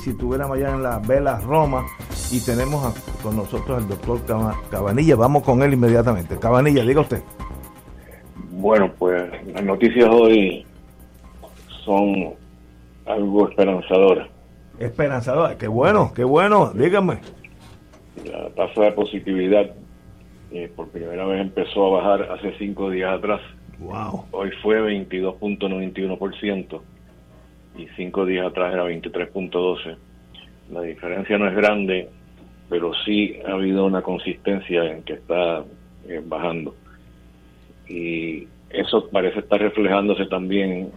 Si tuviéramos allá en la Vela Roma y tenemos con nosotros al doctor Cabanilla. Vamos con él inmediatamente. Cabanilla, diga usted. Bueno, pues las noticias hoy son algo esperanzadoras. Esperanzadora, qué bueno, qué bueno, dígame. La tasa de positividad eh, por primera vez empezó a bajar hace cinco días atrás. Wow. Hoy fue 22.91% y cinco días atrás era 23.12. La diferencia no es grande, pero sí ha habido una consistencia en que está eh, bajando. Y eso parece estar reflejándose también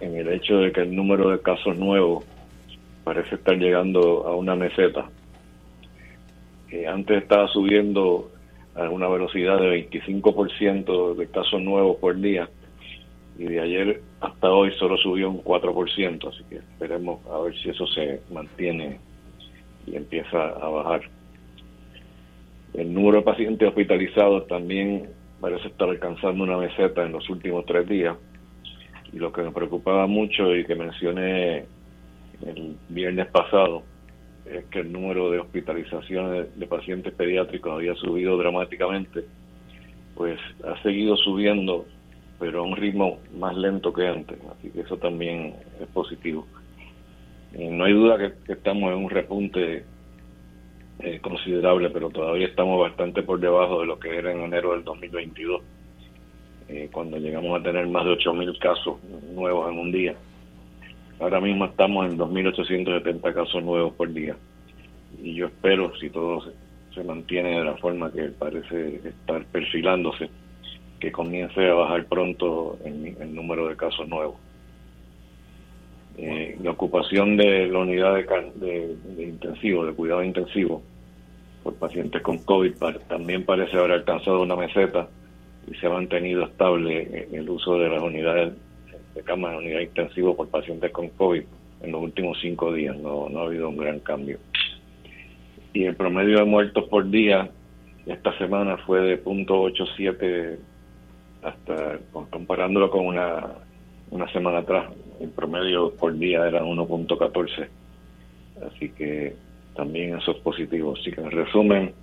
en el hecho de que el número de casos nuevos parece estar llegando a una meseta. que antes estaba subiendo a una velocidad de 25% de casos nuevos por día y de ayer hasta hoy solo subió un 4%, así que esperemos a ver si eso se mantiene y empieza a bajar. El número de pacientes hospitalizados también parece estar alcanzando una meseta en los últimos tres días y lo que me preocupaba mucho y que mencioné el viernes pasado es que el número de hospitalizaciones de pacientes pediátricos había subido dramáticamente, pues ha seguido subiendo pero a un ritmo más lento que antes, así que eso también es positivo. Eh, no hay duda que, estamos en un repunte eh, considerable, pero todavía estamos bastante por debajo de lo que era en enero del 2022, eh, cuando llegamos a tener más de 8.000 casos nuevos en un día. Ahora mismo estamos en 2.870 casos nuevos por día. Y yo espero, si todo se mantiene de la forma que parece estar perfilándose, que comience a bajar pronto el, número de casos nuevos. Eh, la ocupación de la unidad de, intensivo, de cuidado intensivo, por pacientes con COVID también parece haber alcanzado una meseta y se ha mantenido estable el uso de las unidades de cama de unidad intensivo por pacientes con COVID en los últimos cinco días. No, no ha habido un gran cambio. Y el promedio de muertos por día esta semana fue de 0.87 hasta comparándolo con una, una semana atrás, el promedio por día era 1.14. Así que también eso es positivo. Así que en resumen,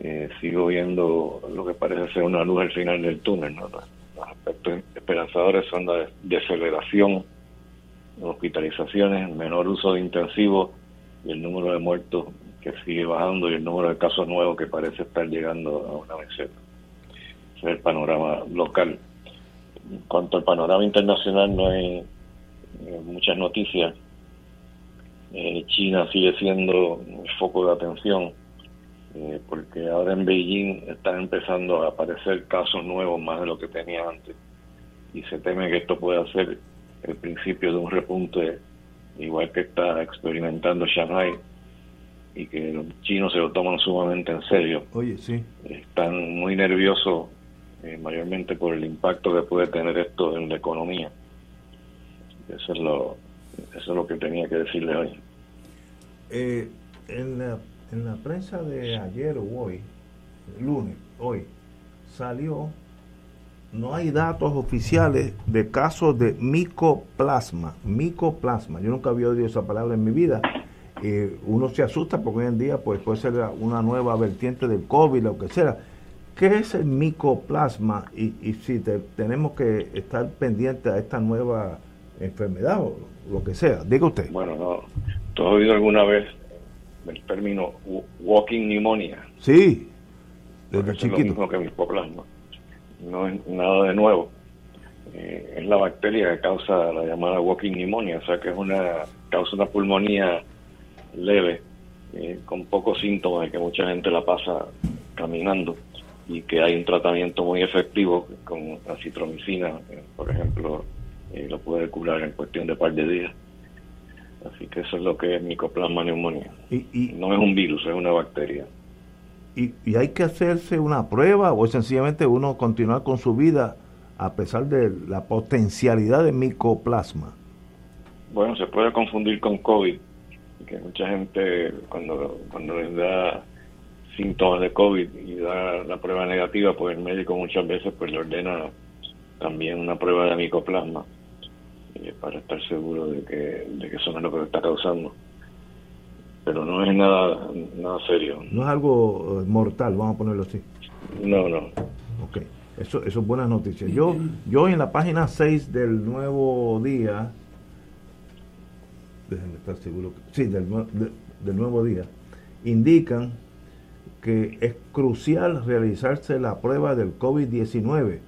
eh, sigo viendo lo que parece ser una luz al final del túnel. Los aspectos esperanzadores son la deceleración, hospitalizaciones, menor uso de intensivos y el número de muertos que sigue bajando y el número de casos nuevos que parece estar llegando a una meseta el panorama local. En cuanto al panorama internacional, no hay eh, muchas noticias. Eh, China sigue siendo el foco de atención, eh, porque ahora en Beijing están empezando a aparecer casos nuevos más de lo que tenía antes. Y se teme que esto pueda ser el principio de un repunte, igual que está experimentando Shanghai, y que los chinos se lo toman sumamente en serio. Oye, sí. Están muy nerviosos eh, mayormente por el impacto que puede tener esto en la economía. Eso es lo, eso es lo que tenía que decirle hoy. Eh, en, la, en la prensa de ayer o hoy, lunes, hoy, salió, no hay datos oficiales de casos de micoplasma, micoplasma. Yo nunca había oído esa palabra en mi vida. Eh, uno se asusta porque hoy en día pues puede ser una nueva vertiente del COVID, lo que sea ¿Qué es el micoplasma y, y si tenemos que estar pendientes a esta nueva enfermedad o lo que sea? Diga usted. Bueno, no. ¿Tú has oído alguna vez el término walking pneumonia? Sí, desde chiquito. Es lo mismo que micoplasma. No es nada de nuevo. Eh, es la bacteria que causa la llamada walking pneumonia, o sea que es una causa una pulmonía leve, eh, con pocos síntomas que mucha gente la pasa caminando y que hay un tratamiento muy efectivo con acitromicina, por ejemplo, eh, lo puede curar en cuestión de par de días. Así que eso es lo que es micoplasma neumonía. Y, no es un virus, es una bacteria. Y, y, hay que hacerse una prueba o es sencillamente uno continuar con su vida a pesar de la potencialidad de micoplasma? Bueno, se puede confundir con COVID, que mucha gente cuando, cuando les da síntomas de COVID y da la prueba negativa, pues el médico muchas veces pues le ordena también una prueba de micoplasma eh, para estar seguro de que, de que eso no es lo que está causando. Pero no es nada, nada serio. No es algo eh, mortal, vamos a ponerlo así. No, no. Ok, eso, eso es buena noticia. Yo, yo en la página 6 del Nuevo Día, déjenme estar seguro, sí, del, del Nuevo Día, indican que es crucial realizarse la prueba del COVID-19.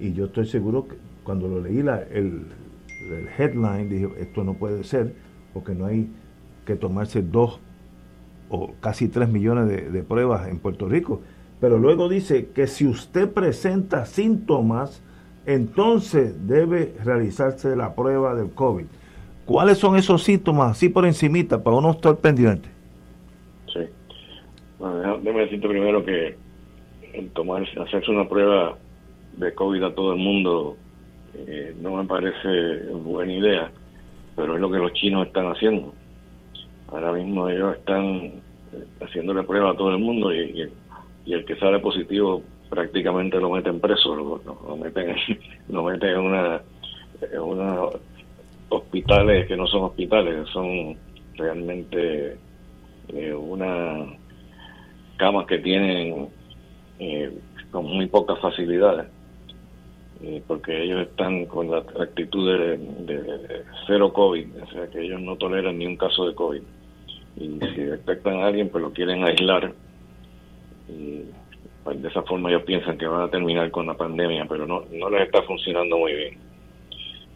Y yo estoy seguro que cuando lo leí la, el, headline, dije, esto no puede ser, porque no hay que tomarse dos o casi tres millones de, pruebas en Puerto Rico. Pero luego dice que si usted presenta síntomas, entonces debe realizarse la prueba del COVID. ¿Cuáles son esos síntomas, así por encimita, para uno estar pendiente? Bueno, déjame decirte primero que el tomar, hacerse una prueba de COVID a todo el mundo eh, no me parece buena idea, pero es lo que los chinos están haciendo. Ahora mismo ellos están eh, haciendo la prueba a todo el mundo y, el que sale positivo prácticamente lo meten preso, lo, meten, lo meten en una hospitales que no son hospitales, son realmente eh, una camas que tienen eh, con muy pocas facilidades, eh, porque ellos están con la actitud de, cero COVID, o sea que ellos no toleran ni un caso de COVID. Y si detectan a alguien, pues lo quieren aislar. Y pues, de esa forma ellos piensan que van a terminar con la pandemia, pero no, no les está funcionando muy bien.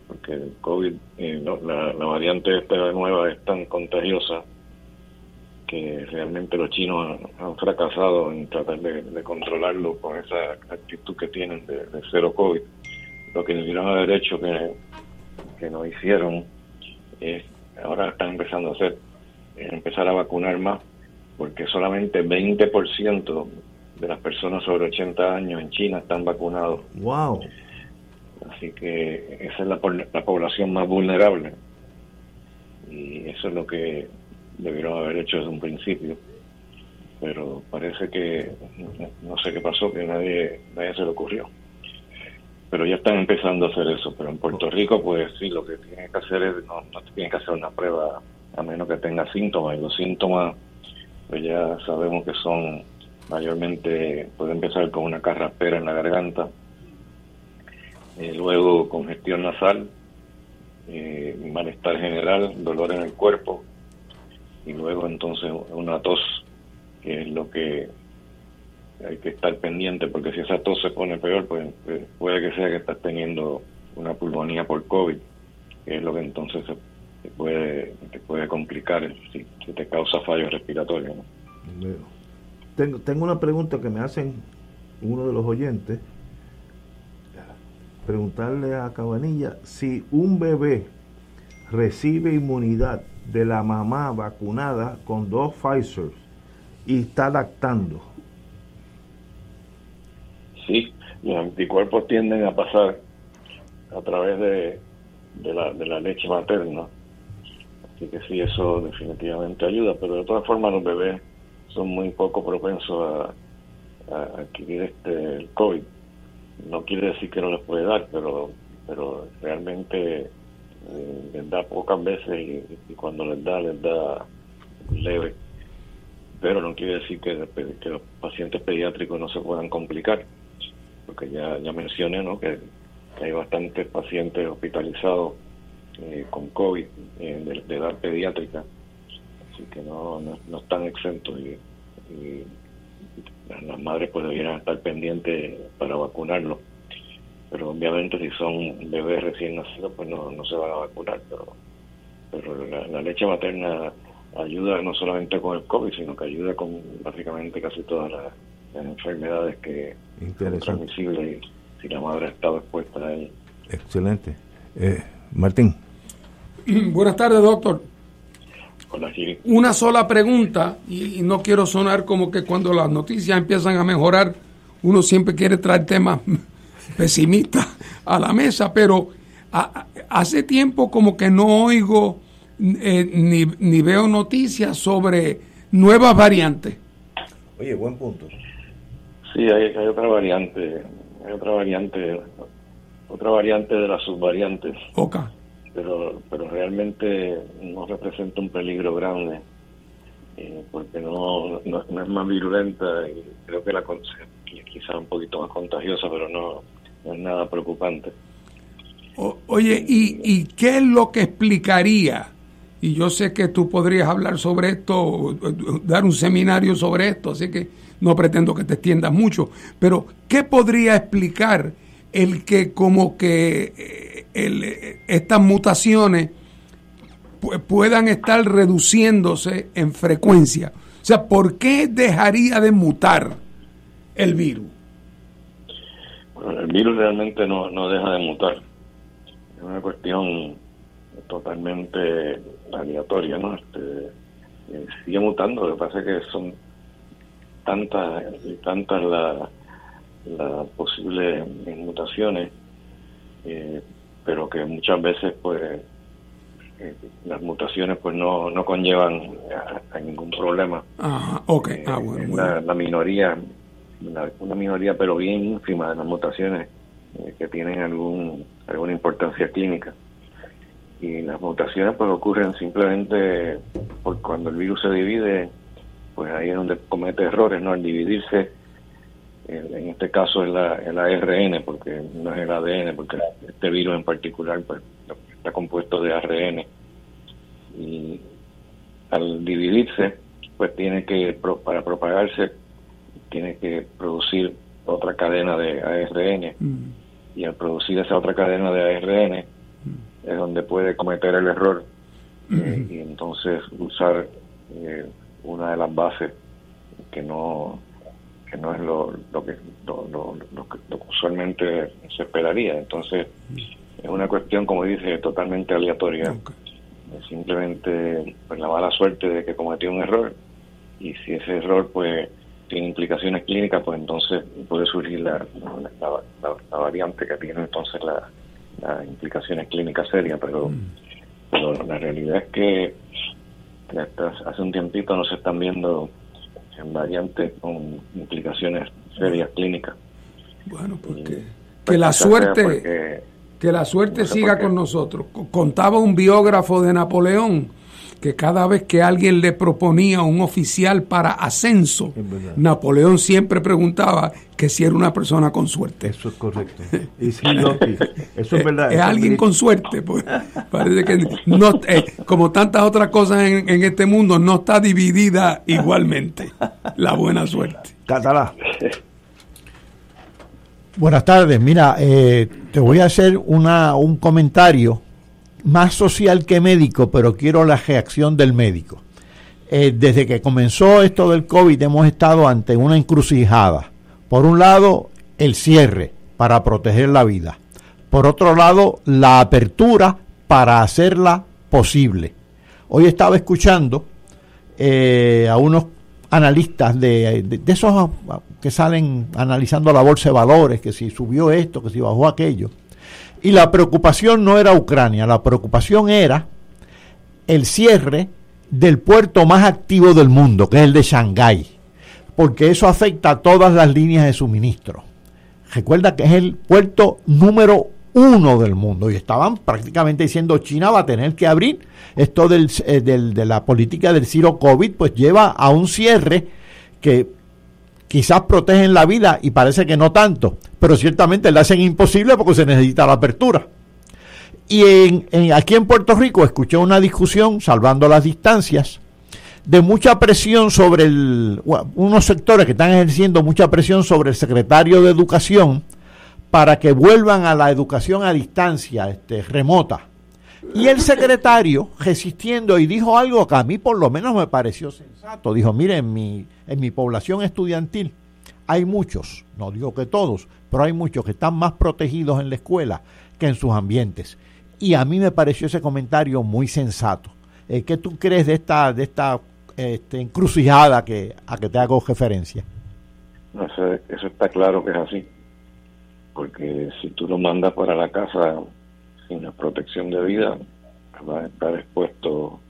Porque el COVID, eh, la, la variante esta nueva es tan contagiosa que realmente los chinos han, fracasado en tratar de, controlarlo con esa actitud que tienen de, cero COVID. Lo que debieron haber hecho que, que no hicieron es, ahora están empezando a hacer, empezar a vacunar más, porque solamente 20% de las personas sobre 80 años en China están vacunados. ¡Wow! Así que esa es la, la población más vulnerable. Y eso es lo que debieron haber hecho desde un principio. Pero parece que no sé qué pasó que nadie nadie se le ocurrió. Pero ya están empezando a hacer eso. Pero en Puerto Rico pues sí lo que tienen que hacer es no, no tienen que hacer una prueba a menos que tenga síntomas. Y los síntomas pues ya sabemos que son mayormente puede empezar con una carraspera en la garganta eh, luego congestión nasal eh, malestar general dolor en el cuerpo y luego entonces una tos, que es lo que hay que estar pendiente, porque si esa tos se pone peor, pues, pues puede que sea que estás teniendo una pulmonía por COVID, que es lo que entonces se, te puede te puede complicar si, te causa fallo respiratorio. Tengo, tengo una pregunta que me hacen uno de los oyentes. Preguntarle a Cabanilla si un bebé recibe inmunidad de la mamá vacunada con dos Pfizer y está lactando. Sí, los anticuerpos tienden a pasar a través de, de, la, de la leche materna. Así que sí, eso definitivamente ayuda, pero de todas formas los bebés son muy poco propensos a, a adquirir este el COVID. No quiere decir que no les puede dar, pero pero realmente eh, les da pocas veces y, cuando les da, les da leve. pero no quiere decir que, los pacientes pediátricos no se puedan complicar, porque ya, ya mencioné ¿no? que, hay bastantes pacientes hospitalizados eh, con COVID de, edad pediátrica, así que no, no, están exentos y, las madres pues deberían estar pendientes para vacunarlos pero obviamente si son bebés recién nacidos pues no, no se van a vacunar pero pero la, leche materna ayuda no solamente con el COVID sino que ayuda con básicamente casi todas las, enfermedades que son transmisibles y si la madre ha estado expuesta a ellas excelente. Eh, Martín. Buenas tardes doctor. Hola, Una sola pregunta, y no quiero sonar como que cuando las noticias empiezan a mejorar, uno siempre quiere traer temas pesimista a la mesa, pero hace tiempo como que no oigo eh, ni, ni, veo noticias sobre nuevas variantes. Oye, buen punto. Sí, hay, hay otra variante, hay otra variante, otra variante de las subvariantes. Oca. Pero, pero realmente no representa un peligro grande. Eh, porque no, no, es más virulenta y creo que la quizá un poquito más contagiosa, pero no, no es nada preocupante. oye, ¿y, ¿y qué es lo que explicaría? Y yo sé que tú podrías hablar sobre esto, dar un seminario sobre esto, así que no pretendo que te extiendas mucho, pero ¿qué podría explicar el que como que eh, el, estas mutaciones puedan estar reduciéndose en frecuencia? O sea, ¿por qué dejaría de mutar el virus? El virus realmente no, no deja de mutar. Es una cuestión totalmente aleatoria, ¿no? Este, eh, sigue mutando, lo que pasa es que son tantas y tantas las la posibles mutaciones, eh, pero que muchas veces pues eh, las mutaciones pues no, no conllevan a, ningún problema. Ajá, okay. ah, bueno, la minoría una, minoría pero bien ínfima de las mutaciones eh, que tienen algún alguna importancia clínica. Y las mutaciones pues ocurren simplemente cuando el virus se divide pues ahí es donde comete errores no al dividirse en este caso es la, el ARN porque no es el ADN porque este virus en particular pues está compuesto de ARN y al dividirse pues tiene que para propagarse tiene que producir otra cadena de ARN mm. y al producir esa otra cadena de ARN mm. es donde puede cometer el error mm. eh, y entonces usar eh, una de las bases que no que no es lo, lo que lo, usualmente se esperaría entonces es una cuestión como dice totalmente aleatoria simplemente pues la mala suerte de que cometió un error y si ese error pues tiene implicaciones clínicas, pues entonces puede surgir la, la, variante que tiene entonces las implicaciones clínicas serias, pero, mm. la realidad es que hace un tiempito no se están viendo en variantes con implicaciones serias clínicas. Bueno, porque pues que la suerte que la suerte siga con nosotros. Contaba un biógrafo de Napoleón que cada vez que alguien le proponía un oficial para ascenso, Napoleón siempre preguntaba que si era una persona con suerte. Eso es correcto. eso es verdad. Es, alguien con suerte. Pues. Parece que no, eh, como tantas otras cosas en, este mundo, no está dividida igualmente la buena suerte. Catalá. Buenas tardes. Mira, eh, te voy a hacer una, un comentario más social que médico, pero quiero la reacción del médico. Eh, desde que comenzó esto del COVID hemos estado ante una encrucijada. Por un lado, el cierre para proteger la vida. Por otro lado, la apertura para hacerla posible. Hoy estaba escuchando eh, a unos analistas de, de, esos que salen analizando la bolsa de valores, que si subió esto, que si bajó aquello y la preocupación no era Ucrania, la preocupación era el cierre del puerto más activo del mundo, que es el de Shanghái, porque eso afecta a todas las líneas de suministro. Recuerda que es el puerto número uno del mundo y estaban prácticamente diciendo China va a tener que abrir esto del, eh, del, de la política del Ciro COVID pues lleva a un cierre que quizás protegen la vida y parece que no tanto, pero ciertamente le hacen imposible porque se necesita la apertura. Y en, aquí en Puerto Rico escuché una discusión, salvando las distancias, de mucha presión sobre el, unos sectores que están ejerciendo mucha presión sobre el secretario de Educación para que vuelvan a la educación a distancia, este, remota. Y el secretario resistiendo y dijo algo que a mí por lo menos me pareció sensato. Dijo, mire, en mi, en mi población estudiantil hay muchos, no digo que todos, pero hay muchos que están más protegidos en la escuela que en sus ambientes. Y a mí me pareció ese comentario muy sensato. Eh, ¿Qué tú crees de esta, de esta este, encrucijada que, a que te hago referencia? eso, eso está claro que es así. Porque si tú lo mandas para la casa sin la protección de vida, va a estar expuesto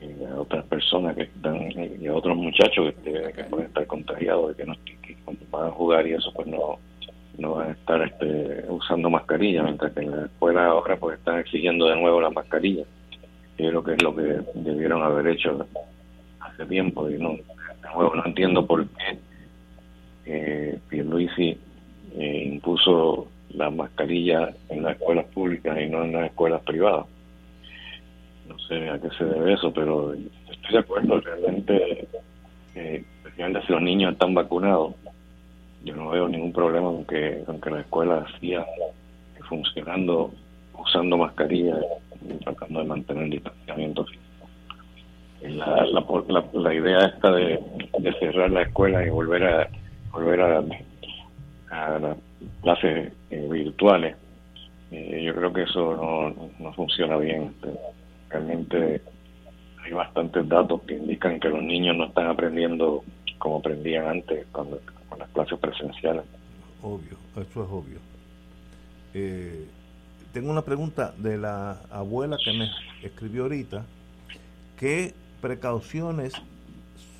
eh, a otras personas que están y a otros muchachos que, pueden estar contagiados y que, no, van a jugar y eso pues no no van a estar este, usando mascarilla mientras que en la escuela ahora pues están exigiendo de nuevo la mascarilla y creo que es lo que debieron haber hecho hace tiempo y no de nuevo no entiendo por qué eh, Pierluisi eh, impuso la mascarilla en las escuelas públicas y no en las escuelas privadas. No sé a qué se debe eso, pero estoy de acuerdo. Realmente, eh, si los niños están vacunados, yo no veo ningún problema con que, con que la escuela siga funcionando usando mascarilla y tratando de mantener el distanciamiento La, la, la, idea esta de, cerrar la escuela y volver a volver a a las clases eh, virtuales, eh, yo creo que eso no, no funciona bien. Realmente hay bastantes datos que indican que los niños no están aprendiendo como aprendían antes cuando, con las clases presenciales. Obvio, eso es obvio. Eh, tengo una pregunta de la abuela que me escribió ahorita. ¿Qué precauciones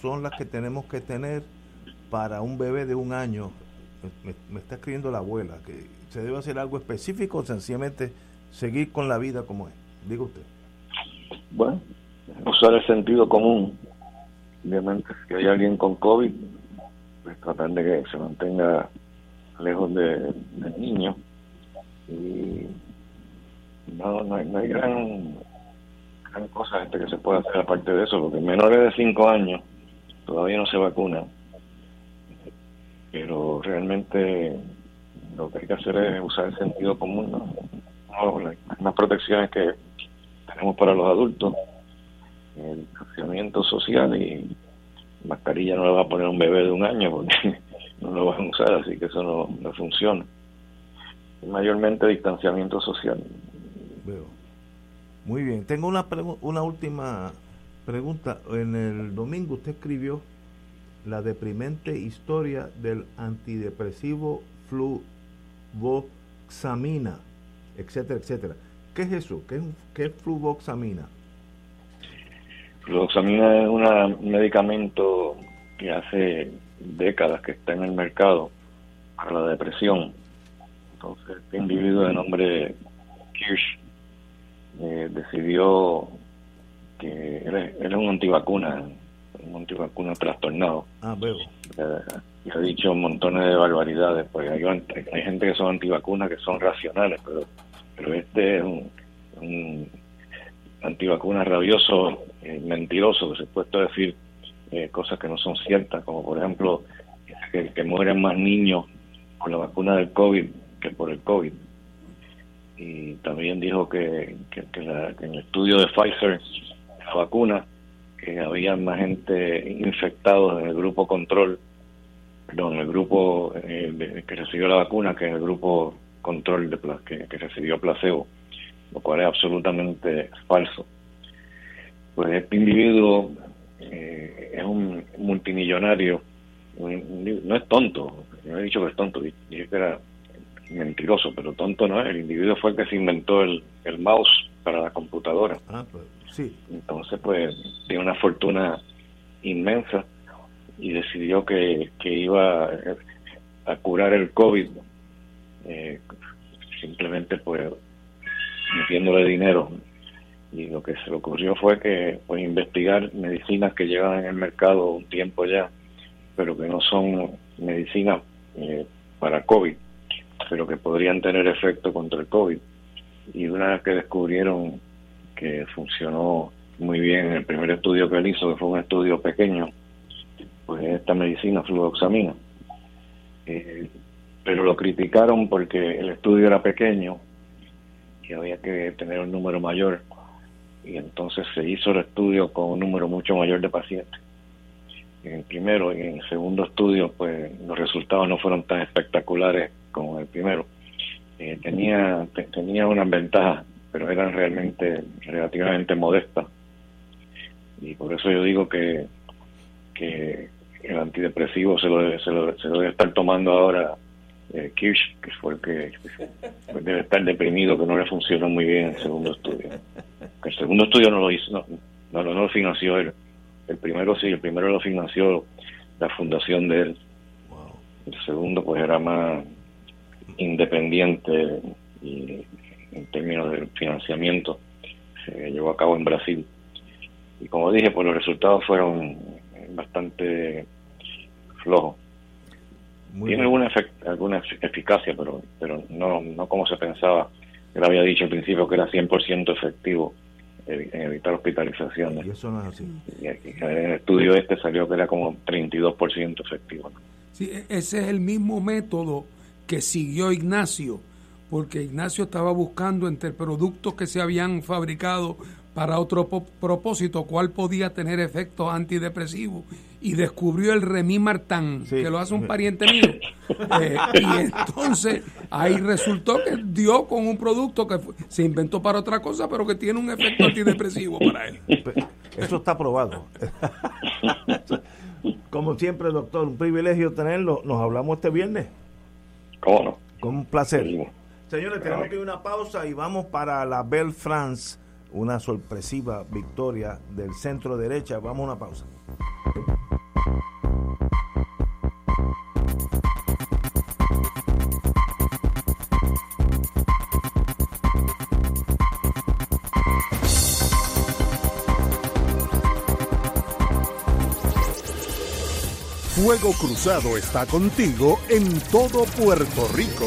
son las que tenemos que tener para un bebé de un año me, está escribiendo la abuela, que se debe hacer algo específico o sencillamente seguir con la vida como es. Diga usted. Bueno, usar el sentido común. Obviamente, si hay alguien con COVID, pues tratar de que se mantenga lejos de, del niño. Y no, no hay, no hay gran, gran cosa este que se pueda hacer aparte de eso, porque menores de 5 años todavía no se vacunan pero realmente lo que hay que hacer es usar el sentido común, ¿no? las protecciones que tenemos para los adultos, el distanciamiento social y mascarilla no le va a poner un bebé de un año porque no lo van a usar, así que eso no, no funciona. mayormente distanciamiento social. Veo. Muy bien, tengo una, una última pregunta. En el domingo usted escribió la deprimente historia del antidepresivo fluvoxamina, etcétera, etcétera. ¿Qué es eso? ¿Qué es, qué es fluvoxamina? Fluvoxamina es un medicamento que hace décadas que está en el mercado para la depresión. Entonces, este individuo de nombre Kirsch eh, decidió que él es, un antivacuna, un antivacuna trastornado. Ah, veo. y ha dicho montones de barbaridades, porque hay, hay gente que son antivacunas que son racionales, pero, pero este es un, un antivacuna rabioso, eh, mentiroso, que se ha puesto a decir eh, cosas que no son ciertas, como por ejemplo que, que mueren más niños por la vacuna del COVID que por el COVID. Y también dijo que, que, que en el estudio de Pfizer, la vacuna, que había más gente infectados en el grupo control, perdón, el grupo eh, que recibió la vacuna que en el grupo control de que, que recibió placebo, lo cual es absolutamente falso. Pues este individuo eh, es un multimillonario, no es tonto, no he dicho que es tonto, dije que era mentiroso, pero tonto no es, el individuo fue el que se inventó el, el mouse para la computadora. Ah, pues Entonces, pues, tiene una fortuna inmensa y decidió que, que iba a curar el COVID eh, simplemente pues metiéndole dinero. Y lo que se le ocurrió fue que pues investigar medicinas que llevan en el mercado un tiempo ya, pero que no son medicinas eh, para COVID, pero que podrían tener efecto contra el COVID. Y una vez que descubrieron que funcionó muy bien en el primer estudio que él hizo, que fue un estudio pequeño, pues esta medicina fluoxamina. Eh, pero lo criticaron porque el estudio era pequeño y había que tener un número mayor y entonces se hizo el estudio con un número mucho mayor de pacientes. En el primero y en el segundo estudio, pues los resultados no fueron tan espectaculares como el primero. Eh, tenía tenía unas ventajas, pero eran realmente relativamente modestas. Y por eso yo digo que, que el antidepresivo se lo, se lo, se lo debe estar tomando ahora eh, Kirsch, que fue el que debe estar deprimido, que no le funcionó muy bien el segundo estudio. El segundo estudio no lo hizo, no, no, no lo financió él. El primero sí, el primero lo financió la fundación de él. El segundo pues era más independiente y en términos de financiamiento se llevó a cabo en Brasil. Y como dije, pues los resultados fueron bastante flojos. Tiene alguna, alguna eficacia, pero pero no, no como se pensaba. Él había dicho al principio que era 100% efectivo en evitar hospitalizaciones. Y eso no es así. Y en el estudio este salió que era como 32% efectivo. Sí, e-, ese es el mismo método que siguió Ignacio, porque Ignacio estaba buscando entre productos que se habían fabricado para otro propósito, cuál podía tener efectos antidepresivos y descubrió el Remimartán, que lo hace un pariente mío. Eh, y entonces ahí resultó que dio con un producto que se inventó para otra cosa, pero que tiene un efecto antidepresivo para él. Eso está probado. Como siempre, doctor, un privilegio tenerlo. Nos hablamos este viernes. ¿Cómo no? Con un placer. Señores, tenemos que ir a una pausa y vamos para la Belle France, una sorpresiva victoria del centro derecha. Vamos a una pausa. Fuego Cruzado está contigo en todo Puerto Rico.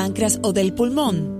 páncreas o del pulmón?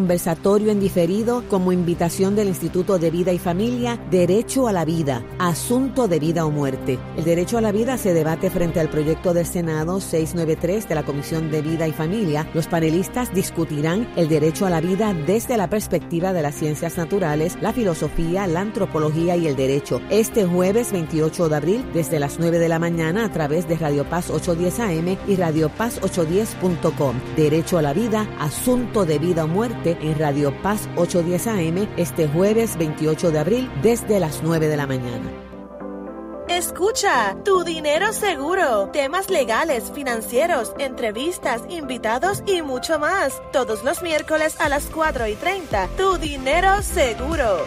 conversatorio en diferido como invitación del Instituto de Vida y Familia Derecho a la Vida, Asunto de Vida o Muerte. El derecho a la vida se debate frente al proyecto del Senado 693 de la Comisión de Vida y Familia. Los panelistas discutirán el derecho a la vida desde la perspectiva de las ciencias naturales, la filosofía, la antropología y el derecho. Este jueves 28 de abril desde las 9 de la mañana a través de Radio Paz 810 AM y Radio Paz 810.com. Derecho a la vida, Asunto de Vida o Muerte en Radio Paz 810 AM este jueves 28 de abril desde las 9 de la mañana. Escucha, tu dinero seguro, temas legales, financieros, entrevistas, invitados y mucho más. Todos los miércoles a las 4 y 30, tu dinero seguro.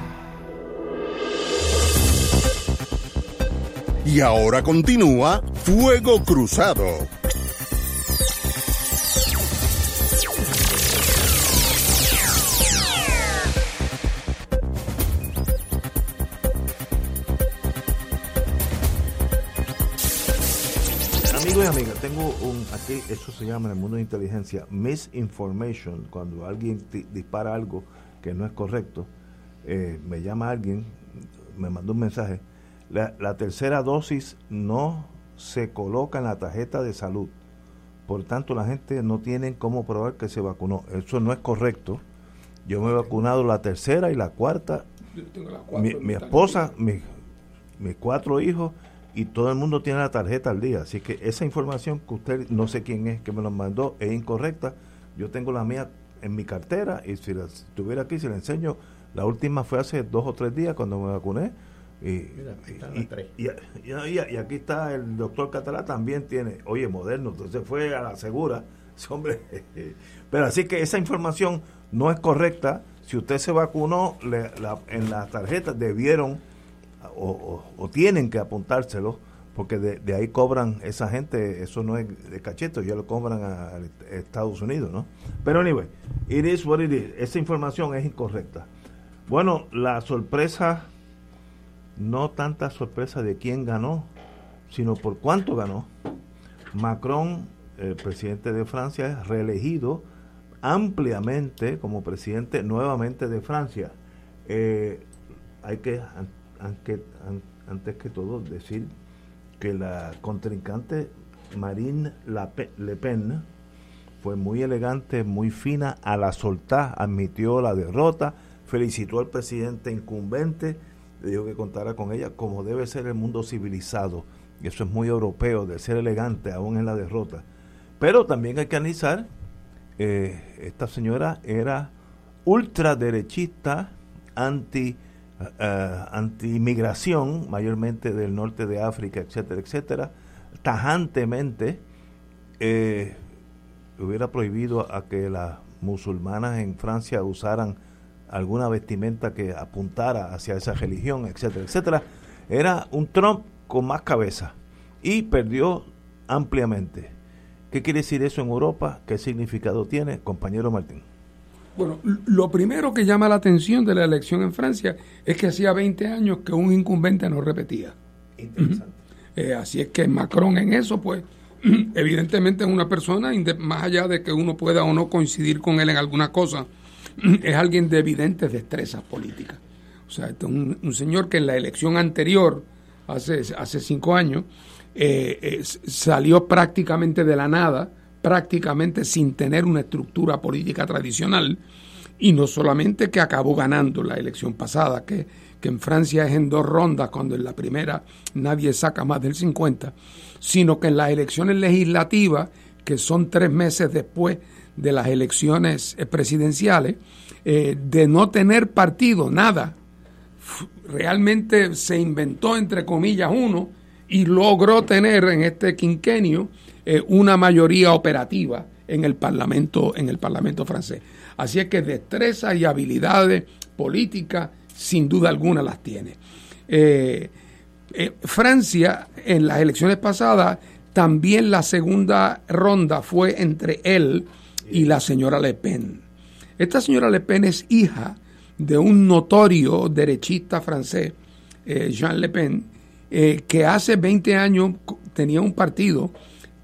Y ahora continúa Fuego Cruzado. Amigos y amigas, tengo un, aquí, eso se llama en el mundo de inteligencia, misinformation, cuando alguien dispara algo que no es correcto, eh, me llama alguien, me mandó un mensaje, la, la tercera dosis no se coloca en la tarjeta de salud, por tanto la gente no tiene cómo probar que se vacunó, eso no es correcto, yo me he vacunado la tercera y la cuarta, Yo tengo cuatro mi, esposa, mi- mis cuatro hijos y todo el mundo tiene la tarjeta al día. Así que esa información que usted, no sé quién es que me lo mandó, es incorrecta. Yo tengo la mía en mi cartera y si la estuviera aquí, se la enseño. La última fue hace dos o tres días cuando me vacuné. Y, y, y- y- y- y aquí está el doctor Catalá, también tiene, oye, moderno, entonces fue a la segura. Ese hombre. Pero así que esa información no es correcta. Si usted se vacunó, le- la- en la tarjeta debieron o, o- o tienen que apuntárselo, porque de, de ahí cobran esa gente, eso no es de cacheto, ya lo cobran a, a Estados Unidos, ¿no? Pero anyway, it is what it is. Esa información es incorrecta. Bueno, la sorpresa, no tanta sorpresa de quién ganó, sino por cuánto ganó. Macron, el presidente de Francia, es reelegido ampliamente como presidente nuevamente de Francia. Eh, hay que, antes que todo, decir que la contrincante Marine Le Pen fue muy elegante, muy fina, a la soltar, admitió la derrota, felicitó al presidente incumbente, le dijo que contara con ella como debe ser el mundo civilizado. Y eso es muy europeo, de ser elegante aún en la derrota. Pero también hay que analizar, eh, esta señora era ultraderechista, anti eh, anti-inmigración, mayormente del norte de África, etcétera, etcétera, tajantemente eh, hubiera prohibido a que las musulmanas en Francia usaran alguna vestimenta que apuntara hacia esa religión, etcétera, etcétera. Era un Trump con más cabeza y perdió ampliamente. ¿Qué quiere decir eso en Europa? ¿Qué significado tiene, compañero Martín? Bueno, lo primero que llama la atención de la elección en Francia es que hacía 20 años que un incumbente no repetía. Eh, así es que Macron en eso, pues, evidentemente es una persona, más allá de que uno pueda o no coincidir con él en alguna cosa, es alguien de evidentes destrezas políticas. O sea, este es un, señor que en la elección anterior, hace, hace cinco años, eh, eh, salió prácticamente de la nada, prácticamente sin tener una estructura política tradicional, y no solamente que acabó ganando la elección pasada, que, que en Francia es en dos rondas, cuando en la primera nadie saca más del 50, sino que en las elecciones legislativas, que son tres meses después de las elecciones eh, presidenciales, eh, de no tener partido, nada, realmente se inventó, entre comillas, uno y logró tener en este quinquenio eh, una mayoría operativa en el Parlamento, en el Parlamento francés. Así es que destreza y habilidades políticas, sin duda alguna, las tiene. Francia, en las elecciones pasadas, también la segunda ronda fue entre él y la señora Le Pen. Esta señora Le Pen es hija de un notorio derechista francés, eh, Jean Le Pen, eh, que hace 20 años tenía un partido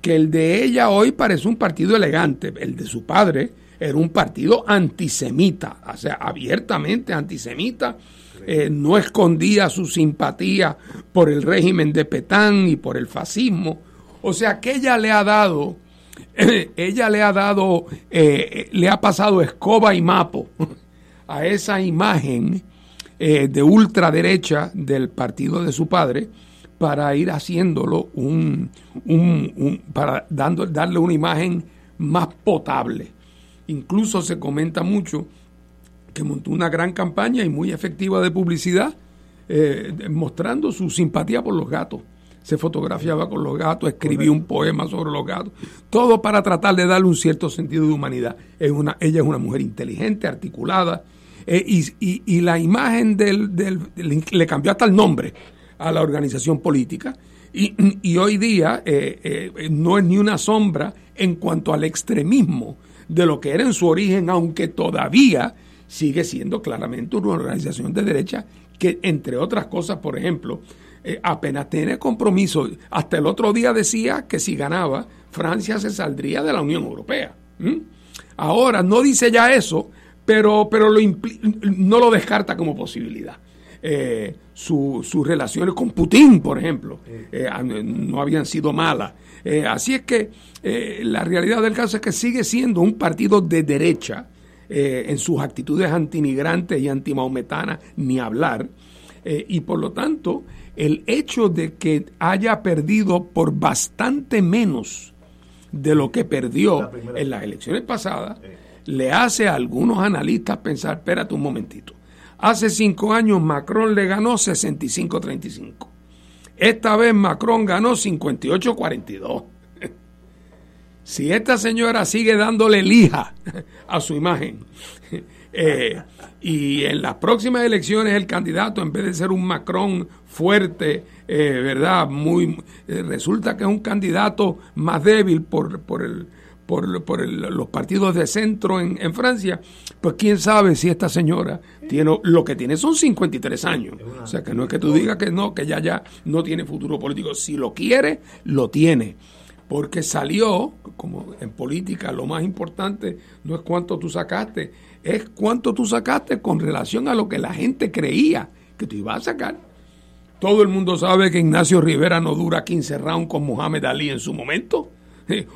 que el de ella hoy parece un partido elegante, el de su padre era un partido antisemita, o sea, abiertamente antisemita, eh, no escondía su simpatía por el régimen de Petán y por el fascismo, o sea que ella le ha dado, ella le ha dado, eh, le ha pasado escoba y mapo a esa imagen eh, de ultraderecha del partido de su padre para ir haciéndolo un, un- para dando, darle una imagen más potable. Incluso se comenta mucho que montó una gran campaña y muy efectiva de publicidad eh, mostrando su simpatía por los gatos. Se fotografiaba con los gatos, escribía un poema sobre los gatos, todo para tratar de darle un cierto sentido de humanidad. Es una, ella es una mujer inteligente, articulada, eh, y, la imagen del, le cambió hasta el nombre a la organización política. Y, hoy día eh, eh, no es ni una sombra en cuanto al extremismo de lo que era en su origen, aunque todavía sigue siendo claramente una organización de derecha que, entre otras cosas, por ejemplo, apenas tiene compromiso. Hasta el otro día decía que si ganaba, Francia se saldría de la Unión Europea. Ahora no dice ya eso, pero, pero lo no lo descarta como posibilidad. Eh, sus relaciones con Putin, por ejemplo, eh, no habían sido malas. Eh, así es que la realidad del caso es que sigue siendo un partido de derecha en sus actitudes antimigrantes y antimahometanas, ni hablar. y por lo tanto, el hecho de que haya perdido por bastante menos de lo que perdió en las elecciones pasadas, le hace a algunos analistas pensar, espérate un momentito, hace cinco años Macron le ganó 65-35. Esta vez Macron ganó 58-42. si esta señora sigue dándole lija a su imagen eh, y en las próximas elecciones el candidato, en vez de ser un Macron fuerte, eh, ¿verdad? Muy, eh, resulta que es un candidato más débil por, por el por, por los partidos de centro en, en, Francia, pues quién sabe si esta señora tiene, lo que tiene son 53 años. O sea, que no es que tú digas que no, que ya ya no tiene futuro político. Si lo quiere, lo tiene. Porque salió, como en política, lo más importante no es cuánto tú sacaste, es cuánto tú sacaste con relación a lo que la gente creía que tú ibas a sacar. Todo el mundo sabe que Ignacio Rivera no dura 15 rounds con Mohamed Ali en su momento.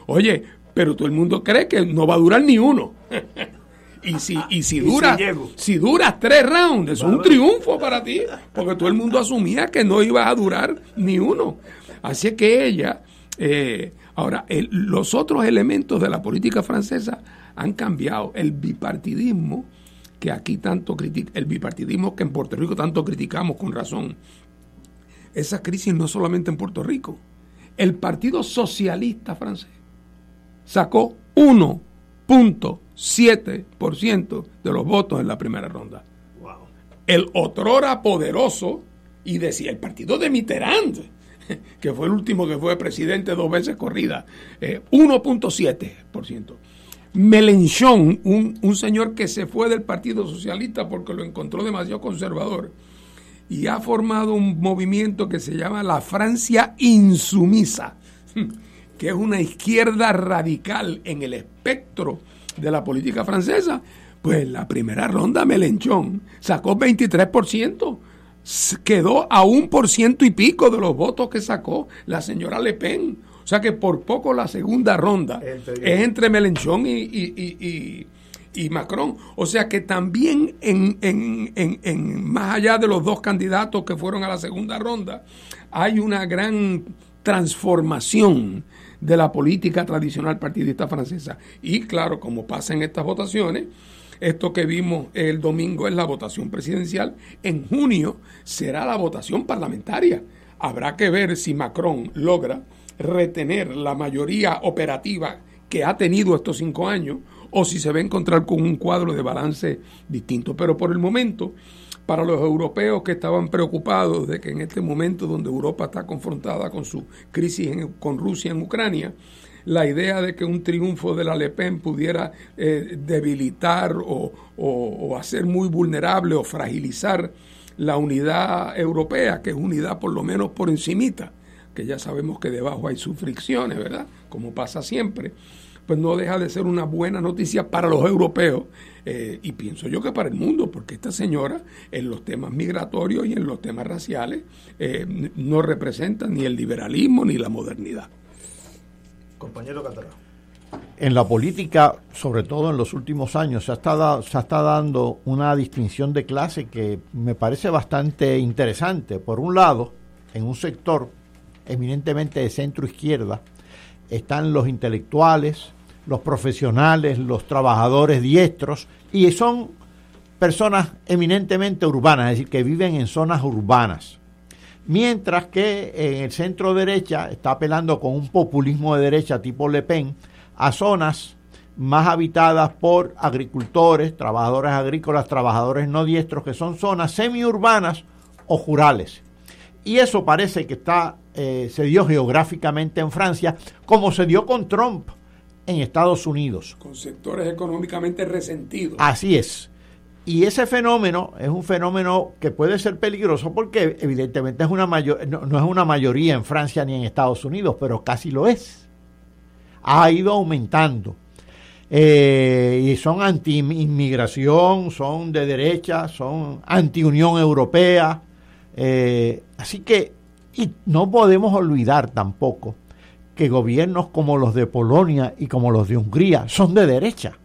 Oye, pero todo el mundo cree que no va a durar ni uno. y si, y si dura, si, duras tres rounds, es un triunfo para ti, porque todo el mundo asumía que no iba a durar ni uno. Así que ella, eh, ahora, los otros elementos de la política francesa han cambiado. El bipartidismo, que aquí tanto critica, el bipartidismo que en Puerto Rico tanto criticamos con razón, esa crisis no solamente en Puerto Rico. El Partido Socialista francés sacó 1.7% de los votos en la primera ronda. El otrora poderoso, y decía el partido de Mitterrand, que fue el último que fue presidente dos veces corrida, 1.7%. Melenchon, un, un, señor que se fue del Partido Socialista porque lo encontró demasiado conservador, y ha formado un movimiento que se llama la Francia insumisa que es una izquierda radical en el espectro de la política francesa, pues la primera ronda Melenchón sacó 23%, quedó a un por ciento y pico de los votos que sacó la señora Le Pen. O sea que por poco la segunda ronda es entre Melenchón y, Macron. O sea que también en, en, más allá de los dos candidatos que fueron a la segunda ronda, hay una gran transformación de la política tradicional partidista francesa. Y claro, como pasa en estas votaciones, esto que vimos el domingo es la votación presidencial. En junio será la votación parlamentaria. Habrá que ver si Macron logra retener la mayoría operativa que ha tenido estos cinco años o si se va a encontrar con un cuadro de balance distinto. Pero por el momento para los europeos que estaban preocupados de que en este momento donde Europa está confrontada con su crisis con Rusia en Ucrania, la idea de que un triunfo de la Le Pen pudiera eh, debilitar o, hacer muy vulnerable o fragilizar la unidad europea, que es unidad por lo menos por encimita, que ya sabemos que debajo hay sus fricciones, ¿verdad? Como pasa siempre pues no deja de ser una buena noticia para los europeos eh, y pienso yo que para el mundo, porque esta señora en los temas migratorios y en los temas raciales eh, no representa ni el liberalismo ni la modernidad. Compañero Catalán. En la política, sobre todo en los últimos años, se está, se está dando una distinción de clase que me parece bastante interesante. Por un lado, en un sector eminentemente de centro izquierda, están los intelectuales, los profesionales, los trabajadores diestros, y son personas eminentemente urbanas, es decir, que viven en zonas urbanas. Mientras que en el centro derecha está apelando con un populismo de derecha tipo Le Pen a zonas más habitadas por agricultores, trabajadores agrícolas, trabajadores no diestros, que son zonas semiurbanas o rurales. Y eso parece que está, eh, se dio geográficamente en Francia, como se dio con Trump en Estados Unidos. Con sectores económicamente resentidos. Así es. Y ese fenómeno es un fenómeno que puede ser peligroso porque evidentemente es una mayor, no, es una mayoría en Francia ni en Estados Unidos, pero casi lo es. Ha ido aumentando. Eh, y son anti-inmigración, son de derecha, son anti-Unión Europea. Eh, así que y no podemos olvidar tampoco que gobiernos como los de Polonia y como los de Hungría son de derecha.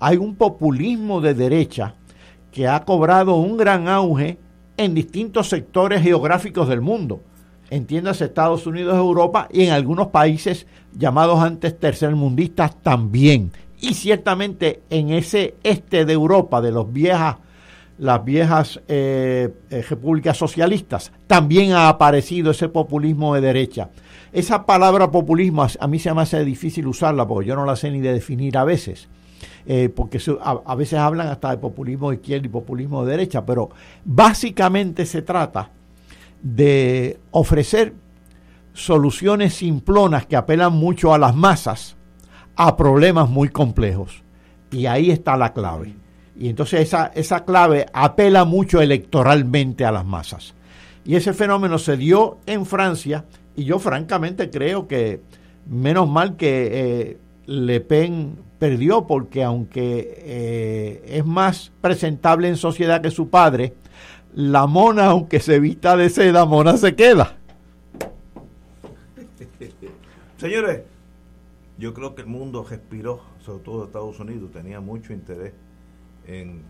Hay un populismo de derecha que ha cobrado un gran auge en distintos sectores geográficos del mundo. Entiéndase Estados Unidos, Europa y en algunos países llamados antes tercermundistas también. Y ciertamente en ese este de Europa, de los viejas, las viejas eh, eh, repúblicas socialistas, también ha aparecido ese populismo de derecha. Esa palabra populismo a mí se me hace difícil usarla porque yo no la sé ni de definir a veces eh, porque a, veces hablan hasta de populismo de izquierda y populismo de derecha, pero básicamente se trata de ofrecer soluciones simplonas que apelan mucho a las masas a problemas muy complejos. Y ahí está la clave. Y entonces esa, esa clave apela mucho electoralmente a las masas. Y ese fenómeno se dio en Francia y yo francamente creo que menos mal que eh, Le Pen perdió porque aunque eh, es más presentable en sociedad que su padre, la mona, aunque se vista de seda, mona se queda. Señores, yo creo que el mundo respiró, sobre todo Estados Unidos, tenía mucho interés en,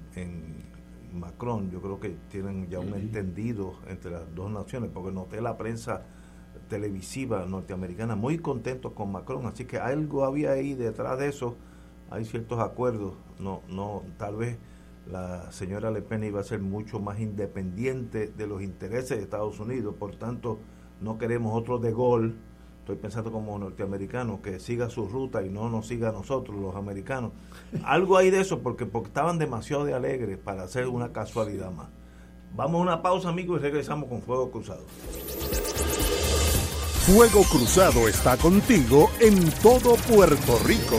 Macron. Yo creo que tienen ya un entendido entre las dos naciones, porque noté la prensa televisiva norteamericana muy contento con Macron, así que algo había ahí detrás de eso hay ciertos acuerdos, no, no, tal vez la señora Le Pen iba a ser mucho más independiente de los intereses de Estados Unidos, por tanto no queremos otro de gol, estoy pensando como norteamericano, que siga su ruta y no nos siga a nosotros los americanos. Algo hay de eso porque, porque estaban demasiado de alegres para hacer una casualidad más. Vamos a una pausa amigos y regresamos con Fuego Cruzado. Fuego Cruzado está contigo en todo Puerto Rico.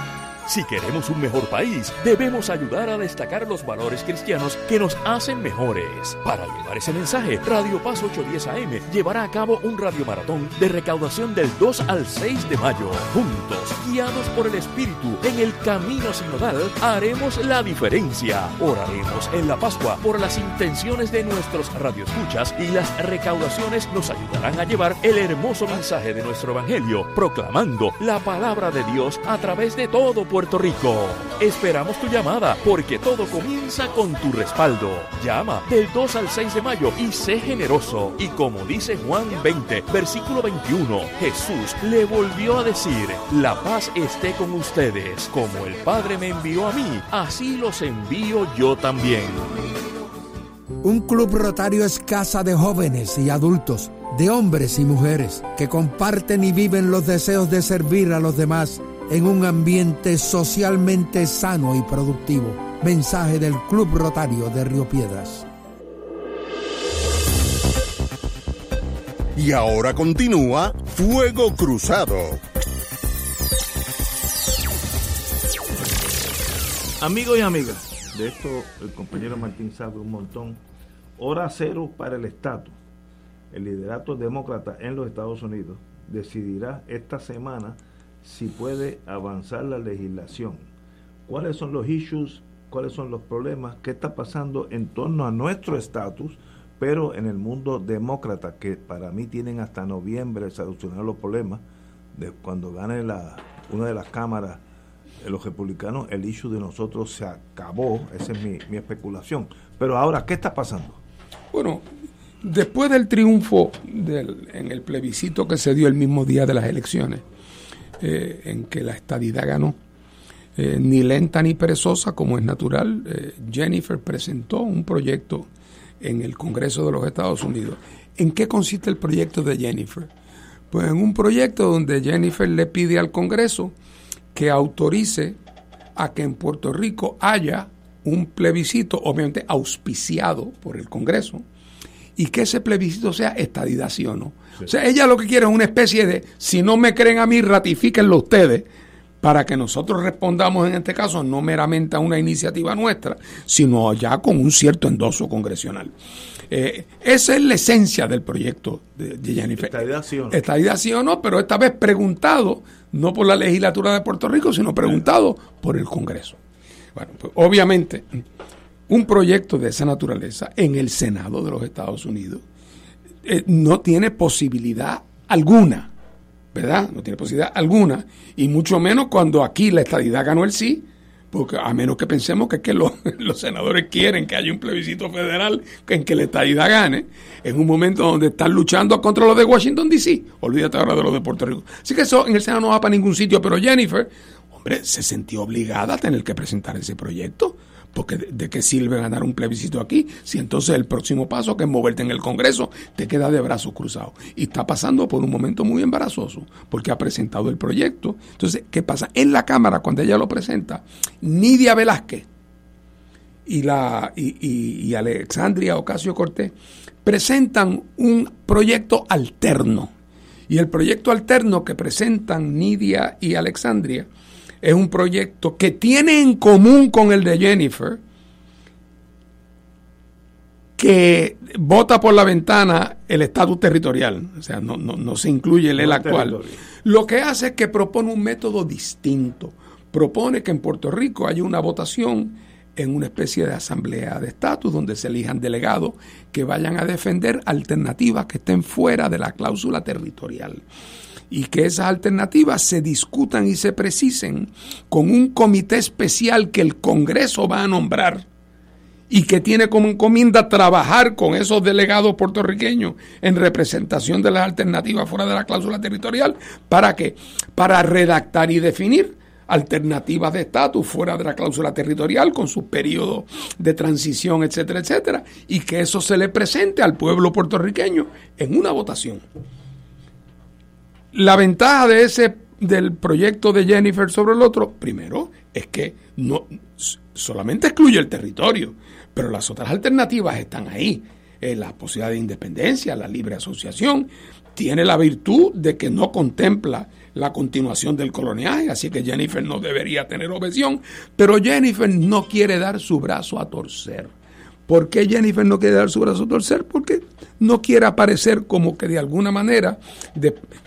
Si queremos un mejor país, debemos ayudar a destacar los valores cristianos que nos hacen mejores. Para llevar ese mensaje, Radio Paz 810 AM llevará a cabo un radiomaratón de recaudación del 2 al 6 de mayo. Juntos, guiados por el Espíritu en el camino sinodal, haremos la diferencia. Oraremos en la Pascua por las intenciones de nuestros radioescuchas y las recaudaciones nos ayudarán a llevar el hermoso mensaje de nuestro Evangelio, proclamando la palabra de Dios a través de todo Puerto Rico. Esperamos tu llamada porque todo comienza con tu respaldo. Llama del 2 al 6 de mayo y sé generoso. Y como dice Juan 20, versículo 21, Jesús le volvió a decir, la paz esté con ustedes. Como el Padre me envió a mí, así los envío yo también. Un club rotario es casa de jóvenes y adultos, de hombres y mujeres, que comparten y viven los deseos de servir a los demás en un ambiente socialmente sano y productivo. Mensaje del Club Rotario de Río Piedras. Y ahora continúa Fuego Cruzado. Amigos y amigas, de esto el compañero Martín sabe un montón. Hora cero para el estatus. El liderato demócrata en los Estados Unidos decidirá esta semana si puede avanzar la legislación. ¿Cuáles son los issues? ¿Cuáles son los problemas? ¿Qué está pasando en torno a nuestro estatus? Pero en el mundo demócrata, que para mí tienen hasta noviembre solucionar los problemas, de cuando gane la, una de las cámaras los republicanos, el issue de nosotros se acabó, esa es mi, mi especulación. Pero ahora, ¿qué está pasando? Bueno, después del triunfo del, en el plebiscito que se dio el mismo día de las elecciones, eh, en que la estadidad ganó, eh, ni lenta ni perezosa, como es natural, eh, Jennifer presentó un proyecto en el Congreso de los Estados Unidos. ¿En qué consiste el proyecto de Jennifer? Pues en un proyecto donde Jennifer le pide al Congreso que autorice a que en Puerto Rico haya un plebiscito, obviamente auspiciado por el Congreso, y que ese plebiscito sea o no. O sea, ella lo que quiere es una especie de, si no me creen a mí, ratifíquenlo ustedes, para que nosotros respondamos en este caso no meramente a una iniciativa nuestra, sino ya con un cierto endoso congresional. Eh, esa es la esencia del proyecto de, Jennifer. Estadidad sí o no. Estadidad sí o no, pero esta vez preguntado, no por la legislatura de Puerto Rico, sino preguntado por el Congreso. Bueno, pues obviamente, un proyecto de esa naturaleza en el Senado de los Estados Unidos eh, no tiene posibilidad alguna, ¿verdad? No tiene posibilidad alguna, y mucho menos cuando aquí la estadidad ganó el sí, porque a menos que pensemos que, que los, los, senadores quieren que haya un plebiscito federal en que la estadidad gane, en un momento donde están luchando contra los de Washington DC, olvídate ahora de los de Puerto Rico. Así que eso en el Senado no va para ningún sitio, pero Jennifer, hombre, se sintió obligada a tener que presentar ese proyecto porque de, qué sirve ganar un plebiscito aquí si entonces el próximo paso que es moverte en el Congreso te queda de brazos cruzados y está pasando por un momento muy embarazoso porque ha presentado el proyecto. Entonces qué pasa en la cámara cuando ella lo presenta Nidia Velázquez y la y, y, y Alexandria Ocasio Cortés presentan un proyecto alterno. Y el proyecto alterno que presentan Nidia y Alexandria es un proyecto que tiene en común con el de Jennifer, que vota por la ventana el estatus territorial, o sea, no, no, no se incluye el, el actual. Territorio. Lo que hace es que propone un método distinto. Propone que en Puerto Rico haya una votación en una especie de asamblea de estatus donde se elijan delegados que vayan a defender alternativas que estén fuera de la cláusula territorial y que esas alternativas se discutan y se precisen con un comité especial que el Congreso va a nombrar y que tiene como encomienda trabajar con esos delegados puertorriqueños en representación de las alternativas fuera de la cláusula territorial para que para redactar y definir alternativas de estatus fuera de la cláusula territorial con sus periodos de transición, etcétera, etcétera, y que eso se le presente al pueblo puertorriqueño en una votación. La ventaja de ese del proyecto de Jennifer sobre el otro, primero, es que no solamente excluye el territorio, pero las otras alternativas están ahí. Eh, la posibilidad de independencia, la libre asociación, tiene la virtud de que no contempla la continuación del coloniaje, así que Jennifer no debería tener objeción, pero Jennifer no quiere dar su brazo a torcer. ¿Por qué Jennifer no quiere dar su brazo a torcer? Porque no quiere aparecer como que de alguna manera,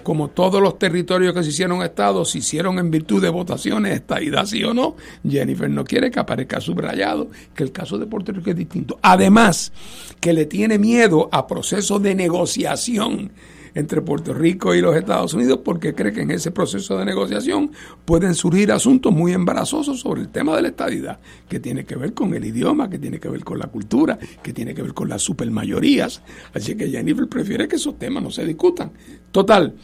como todos los territorios que se hicieron estados se hicieron en virtud de votaciones, estadidad sí o no, Jennifer no quiere que aparezca subrayado, que el caso de Puerto Rico es distinto. Además, que le tiene miedo a procesos de negociación entre Puerto Rico y los Estados Unidos porque cree que en ese proceso de negociación pueden surgir asuntos muy embarazosos sobre el tema de la estadidad, que tiene que ver con el idioma, que tiene que ver con la cultura, que tiene que ver con las supermayorías. Así que Jennifer prefiere que esos temas no se discutan. Total,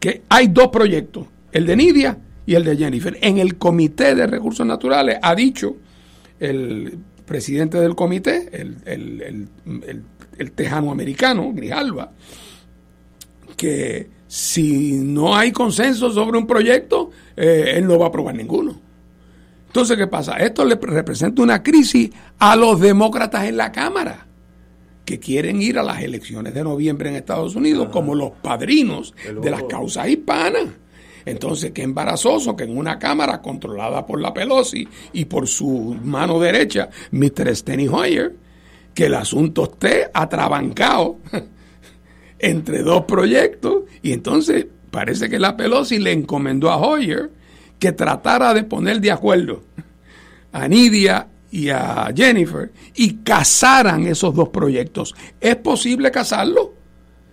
que hay dos proyectos, el de Nidia y el de Jennifer. En el Comité de Recursos Naturales ha dicho el presidente del comité, el, el, el, el tejano americano, Grijalva, que si no hay consenso sobre un proyecto, eh, él no va a aprobar ninguno. Entonces, ¿qué pasa? Esto le representa una crisis a los demócratas en la Cámara, que quieren ir a las elecciones de noviembre en Estados Unidos como los padrinos de las causas hispanas. Entonces, qué embarazoso que en una Cámara controlada por la Pelosi y por su mano derecha, Mr. Steny Hoyer, que el asunto esté atrabancado entre dos proyectos y entonces parece que la Pelosi le encomendó a Hoyer que tratara de poner de acuerdo a Nidia y a Jennifer y casaran esos dos proyectos. ¿Es posible casarlo?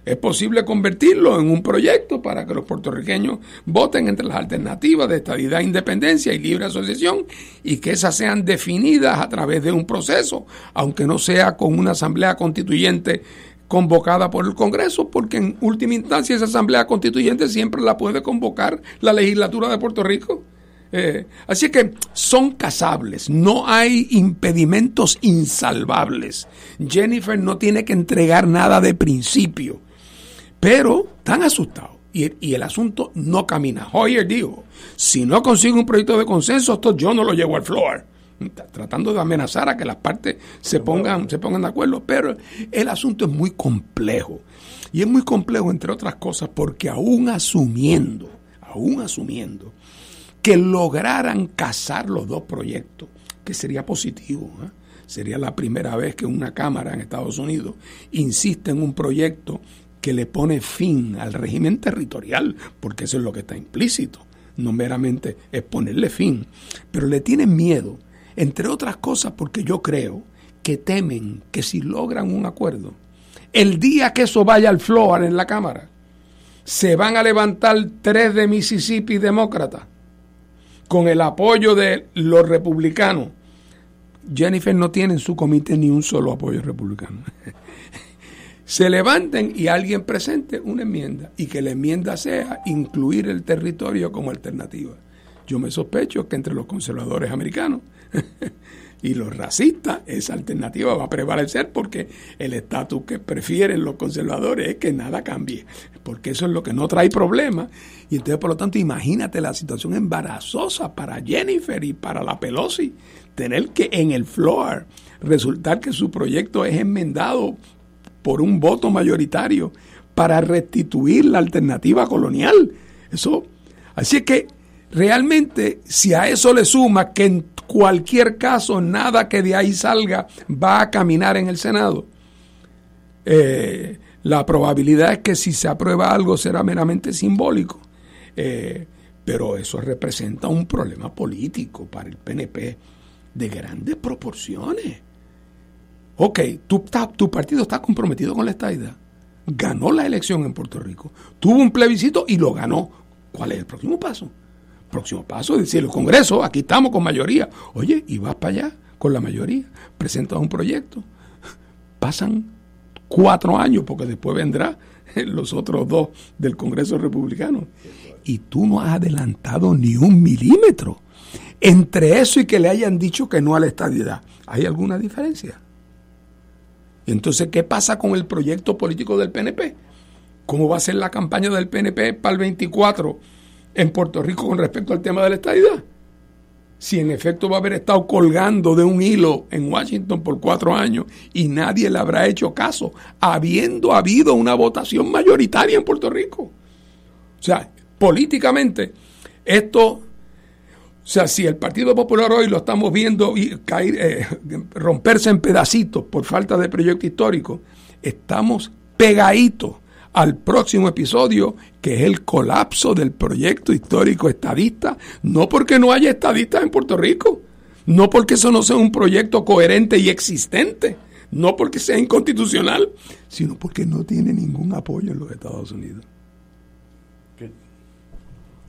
¿Es posible convertirlo en un proyecto para que los puertorriqueños voten entre las alternativas de estabilidad, independencia y libre asociación y que esas sean definidas a través de un proceso, aunque no sea con una asamblea constituyente convocada por el Congreso, porque en última instancia esa Asamblea Constituyente siempre la puede convocar la legislatura de Puerto Rico. Eh, así que son casables, no hay impedimentos insalvables. Jennifer no tiene que entregar nada de principio, pero están asustados y, y el asunto no camina. Hoyer dijo, si no consigo un proyecto de consenso, esto yo no lo llevo al floor tratando de amenazar a que las partes se pongan, se pongan de acuerdo, pero el asunto es muy complejo. Y es muy complejo, entre otras cosas, porque aún asumiendo, aún asumiendo que lograran casar los dos proyectos, que sería positivo, ¿eh? sería la primera vez que una Cámara en Estados Unidos insiste en un proyecto que le pone fin al régimen territorial, porque eso es lo que está implícito, no meramente es ponerle fin, pero le tienen miedo entre otras cosas porque yo creo que temen que si logran un acuerdo, el día que eso vaya al floor en la Cámara, se van a levantar tres de Mississippi demócratas con el apoyo de los republicanos. Jennifer no tiene en su comité ni un solo apoyo republicano. se levanten y alguien presente una enmienda y que la enmienda sea incluir el territorio como alternativa. Yo me sospecho que entre los conservadores americanos y los racistas, esa alternativa va a prevalecer porque el estatus que prefieren los conservadores es que nada cambie, porque eso es lo que no trae problemas. Y entonces, por lo tanto, imagínate la situación embarazosa para Jennifer y para la Pelosi, tener que en el floor resultar que su proyecto es enmendado por un voto mayoritario para restituir la alternativa colonial. Eso, así que realmente, si a eso le suma que en cualquier caso nada que de ahí salga va a caminar en el Senado, eh, la probabilidad es que si se aprueba algo será meramente simbólico. Eh, pero eso representa un problema político para el PNP de grandes proporciones. Ok, tu, partido está comprometido con la estadidad. Ganó la elección en Puerto Rico. Tuvo un plebiscito y lo ganó. ¿Cuál es el próximo paso? Próximo paso es decir, el Congreso, aquí estamos con mayoría. Oye, y vas para allá con la mayoría, presentas un proyecto. Pasan cuatro años, porque después vendrá los otros dos del Congreso Republicano. Y tú no has adelantado ni un milímetro. Entre eso y que le hayan dicho que no a la estabilidad, ¿hay alguna diferencia? Entonces, ¿qué pasa con el proyecto político del PNP? ¿Cómo va a ser la campaña del PNP para el 24 en Puerto Rico con respecto al tema de la estadidad. Si en efecto va a haber estado colgando de un hilo en Washington por cuatro años y nadie le habrá hecho caso, habiendo habido una votación mayoritaria en Puerto Rico. O sea, políticamente, esto, o sea, si el Partido Popular hoy lo estamos viendo caer, eh, romperse en pedacitos por falta de proyecto histórico, estamos pegaditos al próximo episodio, que es el colapso del proyecto histórico estadista, no porque no haya estadistas en Puerto Rico, no porque eso no sea un proyecto coherente y existente, no porque sea inconstitucional, sino porque no tiene ningún apoyo en los Estados Unidos.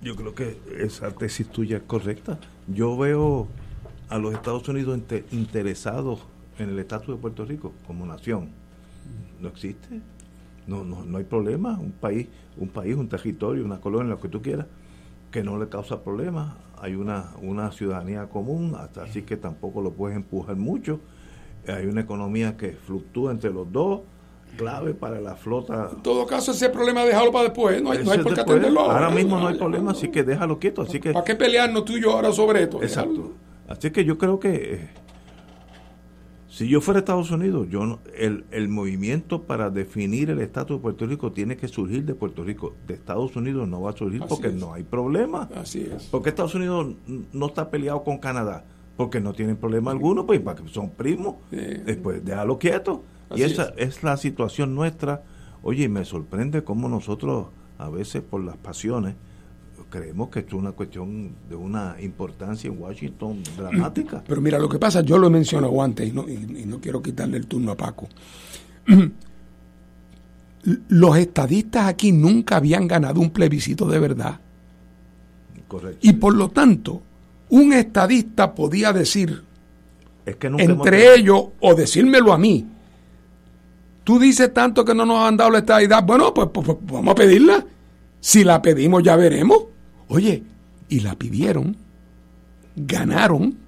Yo creo que esa tesis tuya es correcta. Yo veo a los Estados Unidos interesados en el estatus de Puerto Rico como nación. No existe. No, no, no hay problema. Un país, un país, un territorio, una colonia, lo que tú quieras, que no le causa problemas. Hay una, una ciudadanía común, hasta así que tampoco lo puedes empujar mucho. Hay una economía que fluctúa entre los dos clave para la flota. En todo caso, ese problema déjalo para después, no hay, no hay por qué atenderlo ahora. mismo no hay problema, así que déjalo quieto. Así que, ¿Para qué pelearnos tú y yo ahora sobre esto? Exacto. Así que yo creo que eh, si yo fuera Estados Unidos, yo el, el movimiento para definir el estatus de Puerto Rico tiene que surgir de Puerto Rico. De Estados Unidos no va a surgir porque no hay problema. Así es. Porque Estados Unidos no está peleado con Canadá porque no tienen problema alguno, pues son primos. Después déjalo quieto y esa es. la situación nuestra. Oye, me sorprende cómo nosotros a veces por las pasiones creemos que esto es una cuestión de una importancia en Washington dramática. Pero mira, lo que pasa, yo lo he mencionado antes y no, y no quiero quitarle el turno a Paco. Los estadistas aquí nunca habían ganado un plebiscito de verdad. Correcto. Y por lo tanto, un estadista podía decir, es que nunca entre ellos, o decírmelo a mí, Tú dices tanto que no nos han dado la estadidad. Bueno, pues, pues, pues, vamos a pedirla. Si la pedimos, ya veremos. Oye, y la pidieron. Ganaron.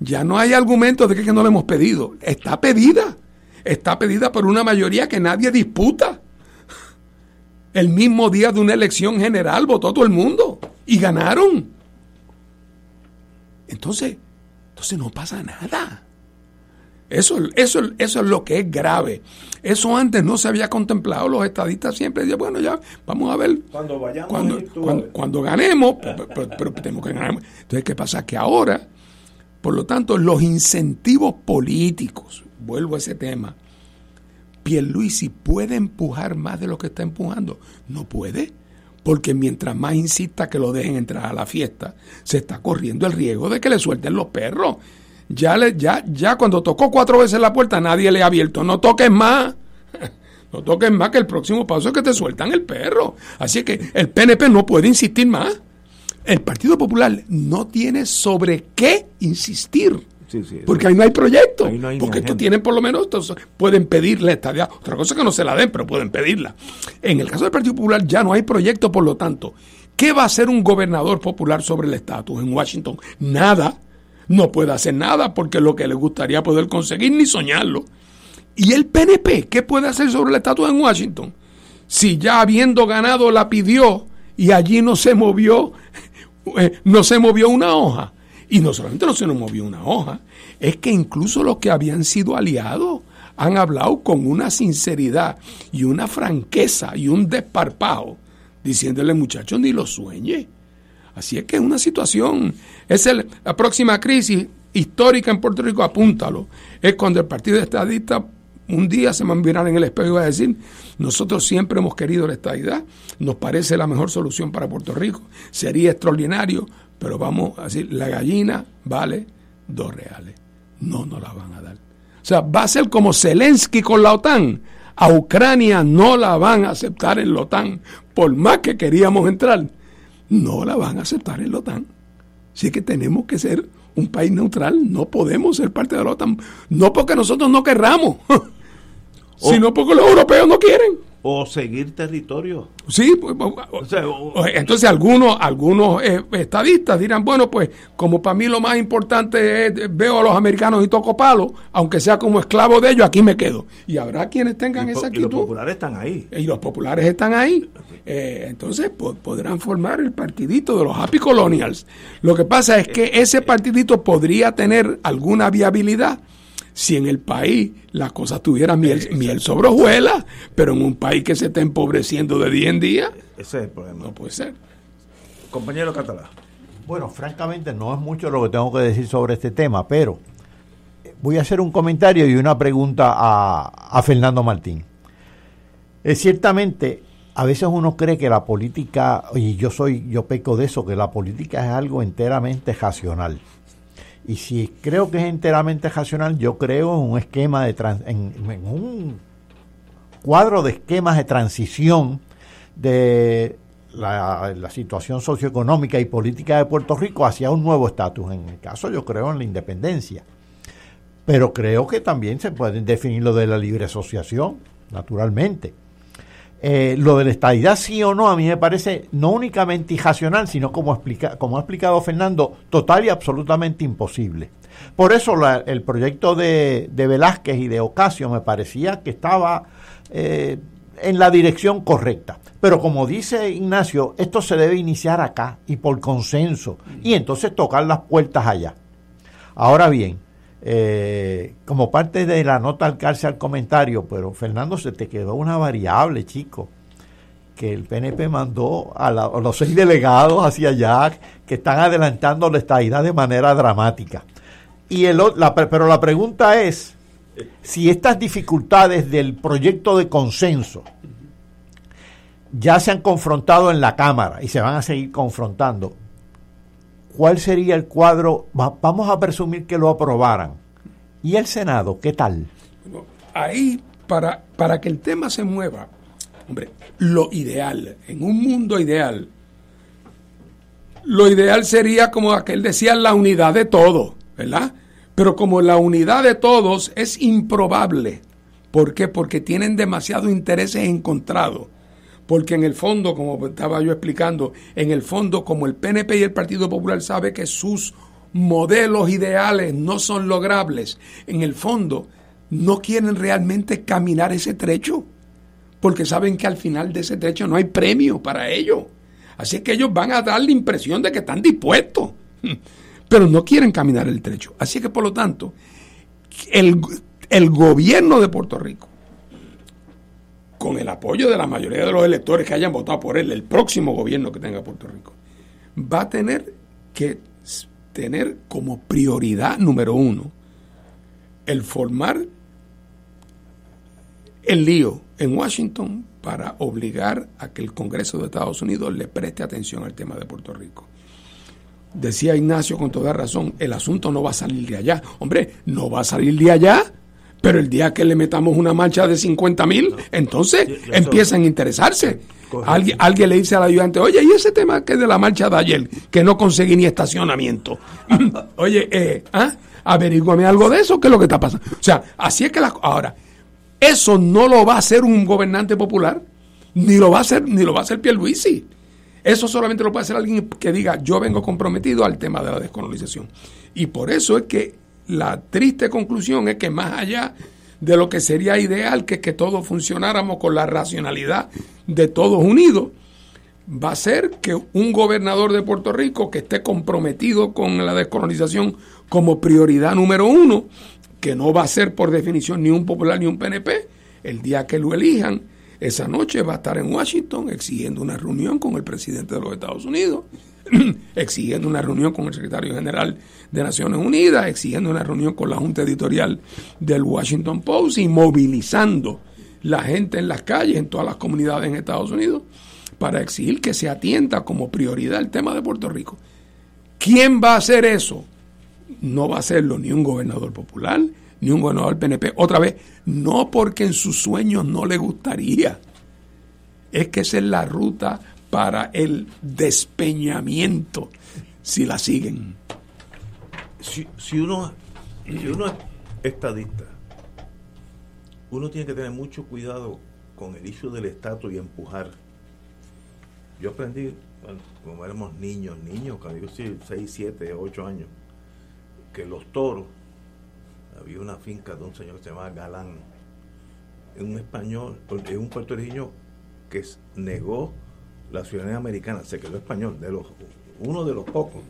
Ya no hay argumento de que no la hemos pedido. Está pedida. Está pedida por una mayoría que nadie disputa. El mismo día de una elección general votó todo el mundo. Y ganaron. Entonces, entonces no pasa nada. Eso, eso, eso es lo que es grave. Eso antes no se había contemplado. Los estadistas siempre decían, bueno, ya, vamos a ver. Cuando vayamos cuando, cuando, ganemos, pero, tenemos que ganar. Entonces, ¿qué pasa? Que ahora, por lo tanto, los incentivos políticos, vuelvo a ese tema, Pierluisi puede empujar más de lo que está empujando. No puede, porque mientras más insista que lo dejen entrar a la fiesta, se está corriendo el riesgo de que le suelten los perros ya, le, ya, ya cuando tocó cuatro veces la puerta nadie le ha abierto. No toques más. No toques más que el próximo paso es que te sueltan el perro. Así que el PNP no puede insistir más. El Partido Popular no tiene sobre qué insistir. porque ahí no hay proyecto. porque esto tienen por lo menos, pueden pedirle estadía. Otra cosa es que no se la den, pero pueden pedirla. En el caso del Partido Popular ya no hay proyecto, por lo tanto, ¿qué va a hacer un gobernador popular sobre el estatus en Washington? Nada no puede hacer nada porque lo que le gustaría poder conseguir ni soñarlo. ¿Y el PNP qué puede hacer sobre el estatus en Washington? Si ya habiendo ganado la pidió y allí no se movió, eh, no se movió una hoja. Y no solamente no se nos movió una hoja, es que incluso los que habían sido aliados han hablado con una sinceridad y una franqueza y un desparpajo, diciéndole muchachos, ni lo sueñe. Así es que es una situación, es la próxima crisis histórica en Puerto Rico, apúntalo, es cuando el Partido Estadista un día se va a mirar en el espejo y va a decir, nosotros siempre hemos querido la estadidad, nos parece la mejor solución para Puerto Rico, sería extraordinario, pero vamos a decir, la gallina vale dos reales, no nos la van a dar. O sea, va a ser como Zelensky con la OTAN, a Ucrania no la van a aceptar en la OTAN, por más que queríamos entrar no la van a aceptar en la OTAN. Así que tenemos que ser un país neutral, no podemos ser parte de la OTAN, no porque nosotros no querramos, sino porque los europeos no quieren o seguir territorio. Sí, pues, entonces algunos, algunos eh, estadistas dirán, bueno, pues como para mí lo más importante es, veo a los americanos y toco palo, aunque sea como esclavo de ellos, aquí me quedo. Y habrá quienes tengan esa actitud. Y los populares están ahí. Y los populares están ahí. Eh, entonces podrán formar el partidito de los Happy Colonials. Lo que pasa es que ese partidito podría tener alguna viabilidad si en el país las cosas tuvieran miel, miel sobre hojuelas, pero en un país que se está empobreciendo de día en día, Ese es el problema. no puede ser. Compañero Catalá. Bueno, francamente no es mucho lo que tengo que decir sobre este tema, pero voy a hacer un comentario y una pregunta a, a Fernando Martín. Eh, ciertamente, a veces uno cree que la política, y yo soy, yo peco de eso, que la política es algo enteramente racional. Y si creo que es enteramente racional, yo creo en un esquema de trans- en, un cuadro de esquemas de transición de la, la situación socioeconómica y política de Puerto Rico hacia un nuevo estatus. En el caso yo creo en la independencia. Pero creo que también se puede definir lo de la libre asociación, naturalmente. Eh, lo de la estadidad sí o no, a mí me parece no únicamente irracional, sino como, explica, como ha explicado Fernando, total y absolutamente imposible. Por eso el proyecto de, de Velázquez y de Ocasio me parecía que estaba eh, en la dirección correcta. Pero como dice Ignacio, esto se debe iniciar acá y por consenso, y entonces tocar las puertas allá. Ahora bien, eh, como parte de la nota al cárcel al comentario, pero Fernando, se te quedó una variable, chico, que el PNP mandó a, los seis delegados hacia allá que están adelantando la estadidad de manera dramática. Y el, la pero la pregunta es, si estas dificultades del proyecto de consenso ya se han confrontado en la Cámara y se van a seguir confrontando, ¿cuál sería el cuadro? Va- vamos a presumir que lo aprobaran. ¿Y el Senado qué tal? Ahí, para, para que el tema se mueva, hombre, lo ideal, en un mundo ideal, lo ideal sería como aquel decía, la unidad de todos, ¿verdad? Pero como la unidad de todos es improbable. ¿Por qué? Porque tienen demasiados intereses encontrados. Porque en el fondo, como estaba yo explicando, en el fondo, como el PNP y el Partido Popular sabe que sus modelos ideales no son logrables, en el fondo no quieren realmente caminar ese trecho, porque saben que al final de ese trecho no hay premio para ellos. Así que ellos van a dar la impresión de que están dispuestos, pero no quieren caminar el trecho. Así que por lo tanto, el, el gobierno de Puerto Rico, con el apoyo de la mayoría de los electores que hayan votado por él, el próximo gobierno que tenga Puerto Rico, va a tener que tener como prioridad número uno el formar el lío en Washington para obligar a que el Congreso de Estados Unidos le preste atención al tema de Puerto Rico. Decía Ignacio con toda razón, el asunto no va a salir de allá. Hombre, no va a salir de allá, pero el día que le metamos una marcha de 50 mil, entonces empiezan a interesarse. Alguien, alguien le dice al ayudante, oye, ¿y ese tema que es de la marcha de ayer, que no conseguí ni estacionamiento? oye, eh, ¿ah? averígüame algo de eso, ¿qué es lo que está pasando? O sea, así es que las... Ahora, eso no lo va a hacer un gobernante popular, ni lo va a hacer, ni lo va a hacer Pierluisi. Eso solamente lo puede hacer alguien que diga, yo vengo comprometido al tema de la descolonización. Y por eso es que la triste conclusión es que más allá de lo que sería ideal, que que todos funcionáramos con la racionalidad de todos unidos, va a ser que un gobernador de Puerto Rico que esté comprometido con la descolonización como prioridad número uno, que no va a ser por definición ni un popular ni un PNP, el día que lo elijan, esa noche va a estar en Washington exigiendo una reunión con el presidente de los Estados Unidos, exigiendo una reunión con el secretario general de Naciones Unidas, exigiendo una reunión con la junta editorial del Washington Post y movilizando la gente en las calles, en todas las comunidades en Estados Unidos, para exigir que se atienda como prioridad el tema de Puerto Rico. ¿Quién va a hacer eso? No va a hacerlo ni un gobernador popular, ni un gobernador PNP. Otra vez, no porque en sus sueños no le gustaría. Es que esa es la ruta para el despeñamiento, si la siguen. si, si uno si uno es estadista uno tiene que tener mucho cuidado con el issue del estatus y empujar yo aprendí bueno, como éramos niños niños cuando yo sí 6, 7, 8 años que los toros había una finca de un señor que se llamaba Galán un español es un puertorriqueño que negó la ciudadanía americana se quedó español de los uno de los pocos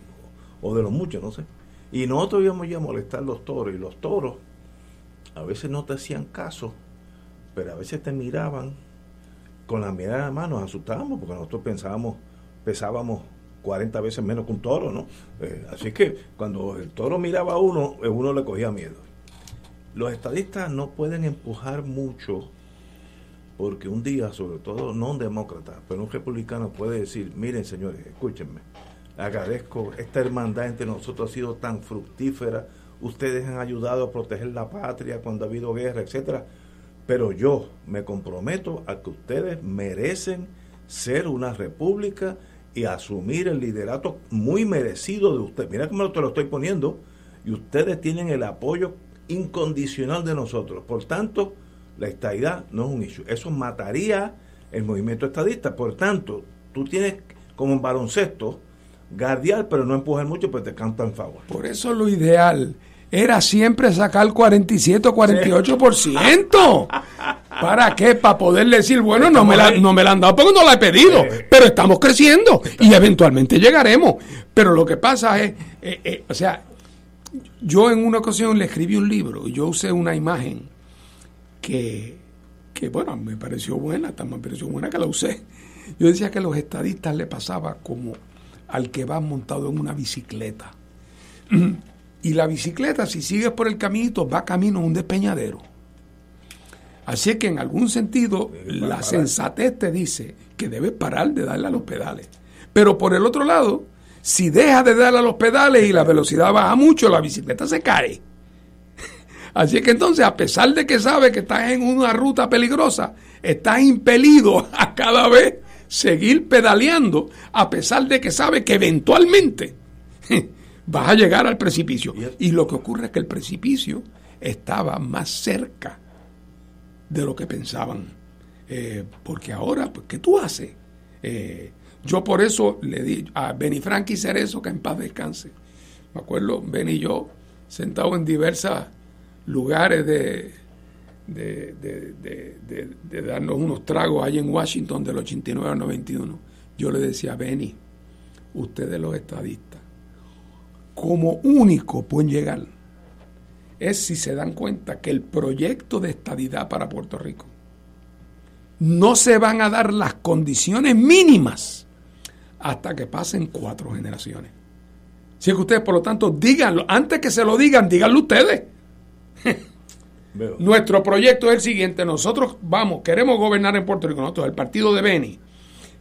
o de los muchos no sé y nosotros íbamos ya a molestar los toros y los toros a veces no te hacían caso, pero a veces te miraban con la mirada en la mano, nos asustábamos porque nosotros pensábamos, pesábamos 40 veces menos que un toro, ¿no? Eh, así que cuando el toro miraba a uno, eh, uno le cogía miedo. Los estadistas no pueden empujar mucho porque un día, sobre todo no un demócrata, pero un republicano puede decir, miren señores, escúchenme, agradezco, esta hermandad entre nosotros ha sido tan fructífera, ustedes han ayudado a proteger la patria cuando ha habido guerra, etcétera, pero yo me comprometo a que ustedes merecen ser una república y asumir el liderato muy merecido de ustedes. Mira cómo te lo estoy poniendo. Y ustedes tienen el apoyo incondicional de nosotros. Por tanto, la estadidad no es un issue. Eso mataría el movimiento estadista. Por tanto, tú tienes como en baloncesto, guardiar, pero no empujar mucho, pues te cantan en favor. Por eso lo ideal era siempre sacar 47 o 48%. ¿Para qué? Para poder decir, bueno, no me, la, no me la han dado porque no la he pedido, pero estamos creciendo y eventualmente llegaremos. Pero lo que pasa es, eh, eh, o sea, yo en una ocasión le escribí un libro y yo usé una imagen que, que, bueno, me pareció buena, tan me pareció buena que la usé. Yo decía que a los estadistas le pasaba como al que va montado en una bicicleta. Y la bicicleta, si sigues por el caminito, va camino a un despeñadero. Así que en algún sentido, la sensatez te dice que debes parar de darle a los pedales. Pero por el otro lado, si dejas de darle a los pedales y la velocidad baja mucho, la bicicleta se cae. Así que entonces, a pesar de que sabes que estás en una ruta peligrosa, estás impelido a cada vez seguir pedaleando, a pesar de que sabes que eventualmente vas a llegar al precipicio. Y lo que ocurre es que el precipicio estaba más cerca de lo que pensaban. Eh, porque ahora, pues, ¿qué tú haces? Eh, yo por eso le di a Benny Frankie Cerezo que en paz descanse. Me acuerdo, Benny y yo, sentados en diversos lugares de, de, de, de, darnos unos tragos ahí en Washington del 89 al 91. Yo le decía, Benny, ustedes los estadistas, como único pueden llegar es si se dan cuenta que el proyecto de estadidad para Puerto Rico no se van a dar las condiciones mínimas hasta que pasen cuatro generaciones. Así que ustedes, por lo tanto, díganlo. Antes que se lo digan, díganlo ustedes. Nuestro proyecto es el siguiente. Nosotros vamos, queremos gobernar en Puerto Rico. Nosotros, el partido de Beni,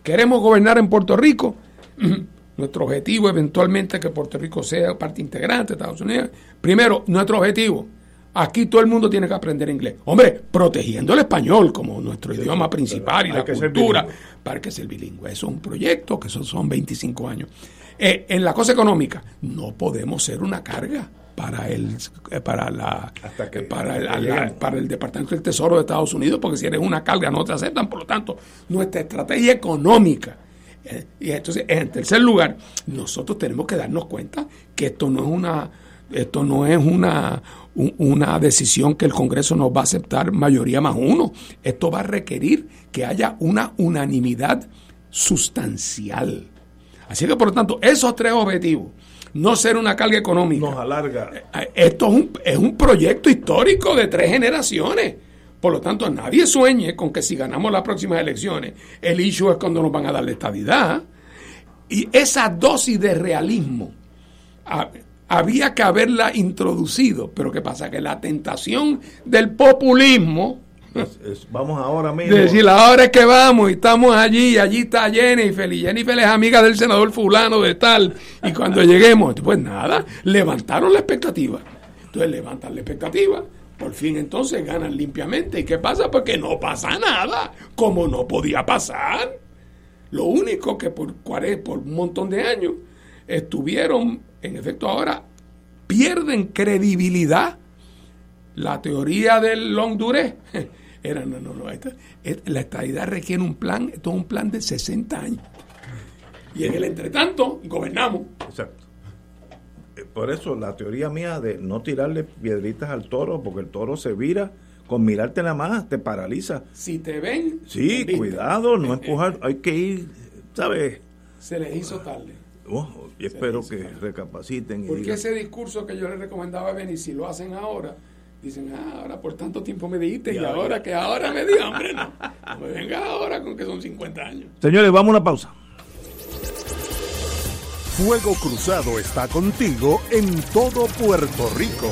queremos gobernar en Puerto Rico. Nuestro objetivo eventualmente que Puerto Rico sea parte integrante de Estados Unidos. Primero, nuestro objetivo. Aquí todo el mundo tiene que aprender inglés. Hombre, protegiendo el español como nuestro idioma principal y la cultura para que sea bilingüe. Eso es un proyecto que son, son 25 años. Eh, en la cosa económica, no podemos ser una carga para el eh, para la para, el, para el Departamento del Tesoro de Estados Unidos, porque si eres una carga no te aceptan. Por lo tanto, nuestra estrategia económica y entonces, en tercer lugar, nosotros tenemos que darnos cuenta que esto no es una, esto no es una, una decisión que el Congreso nos va a aceptar mayoría más uno. Esto va a requerir que haya una unanimidad sustancial. Así que, por lo tanto, esos tres objetivos, no ser una carga económica. Nos alarga. Eh, esto es un, es un proyecto histórico de tres generaciones por lo tanto, nadie sueñe con que si ganamos las próximas elecciones, el issue es cuando nos van a dar la estadidad. Y esa dosis de realismo había que haberla introducido. Pero ¿qué pasa? Que la tentación del populismo... vamos ahora mismo. decir, ahora es que vamos y estamos allí, y allí está Jennifer, y Jennifer es amiga del senador fulano de tal. Y cuando lleguemos, pues nada, levantaron la expectativa. Entonces levantan la expectativa por fin entonces ganan limpiamente. ¿Y qué pasa? Porque no pasa nada, como no podía pasar. Lo único que por, por un montón de años estuvieron, en efecto ahora, pierden credibilidad. La teoría del long duré era, no, no, no, la estadidad requiere un plan, es un plan de 60 años. Y en el entretanto, gobernamos. Exacto por eso la teoría mía de no tirarle piedritas al toro, porque el toro se vira, con mirarte nada más te paraliza. Si te ven. Sí, cuidado, no empujar, hay que ir, ¿sabes? Se les hizo tarde. Oh, y espero que recapaciten. porque ese discurso que yo les recomendaba a Benny, si lo hacen ahora, dicen, ah, ahora por tanto tiempo me dijiste y, ahora que ahora me di hambre, no. no me venga ahora con que son 50 años. Señores, vamos a una pausa. Fuego Cruzado está contigo en todo Puerto Rico.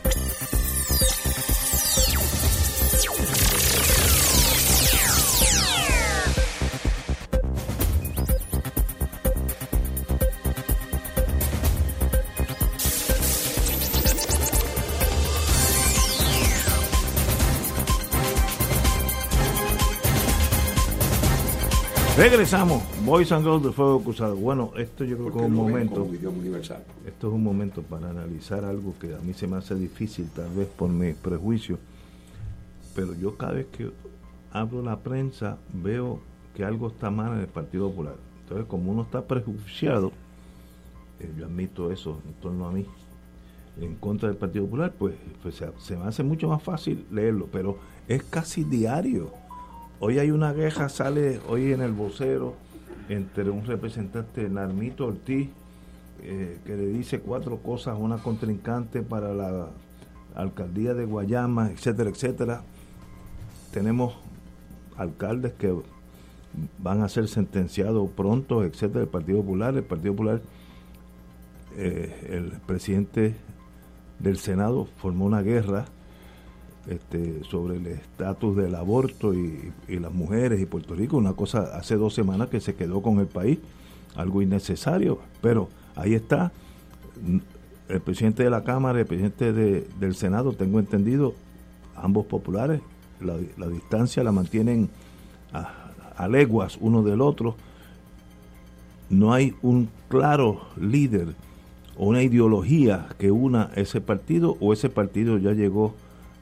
Regresamos, Boys and Girls de Fuego Cruzado. Bueno, esto yo creo que es un momento. Esto es un momento para analizar algo que a mí se me hace difícil, tal vez por mi prejuicio. Pero yo cada vez que abro la prensa veo que algo está mal en el Partido Popular. Entonces, como uno está prejuiciado, eh, yo admito eso en torno a mí, en contra del Partido Popular, pues, pues se, se me hace mucho más fácil leerlo. Pero es casi diario Hoy hay una queja, sale hoy en el vocero entre un representante, Narmito Ortiz, eh, que le dice cuatro cosas a una contrincante para la alcaldía de Guayama, etcétera, etcétera. Tenemos alcaldes que van a ser sentenciados pronto, etcétera, el Partido Popular. El Partido Popular, eh, el presidente del Senado formó una guerra este, sobre el estatus del aborto y, las mujeres y Puerto Rico, una cosa hace dos semanas que se quedó con el país, algo innecesario, pero ahí está. El presidente de la Cámara, el presidente del Senado, tengo entendido, ambos populares, la, distancia la mantienen a, a leguas uno del otro, no hay un claro líder o una ideología que una ese partido o ese partido ya llegó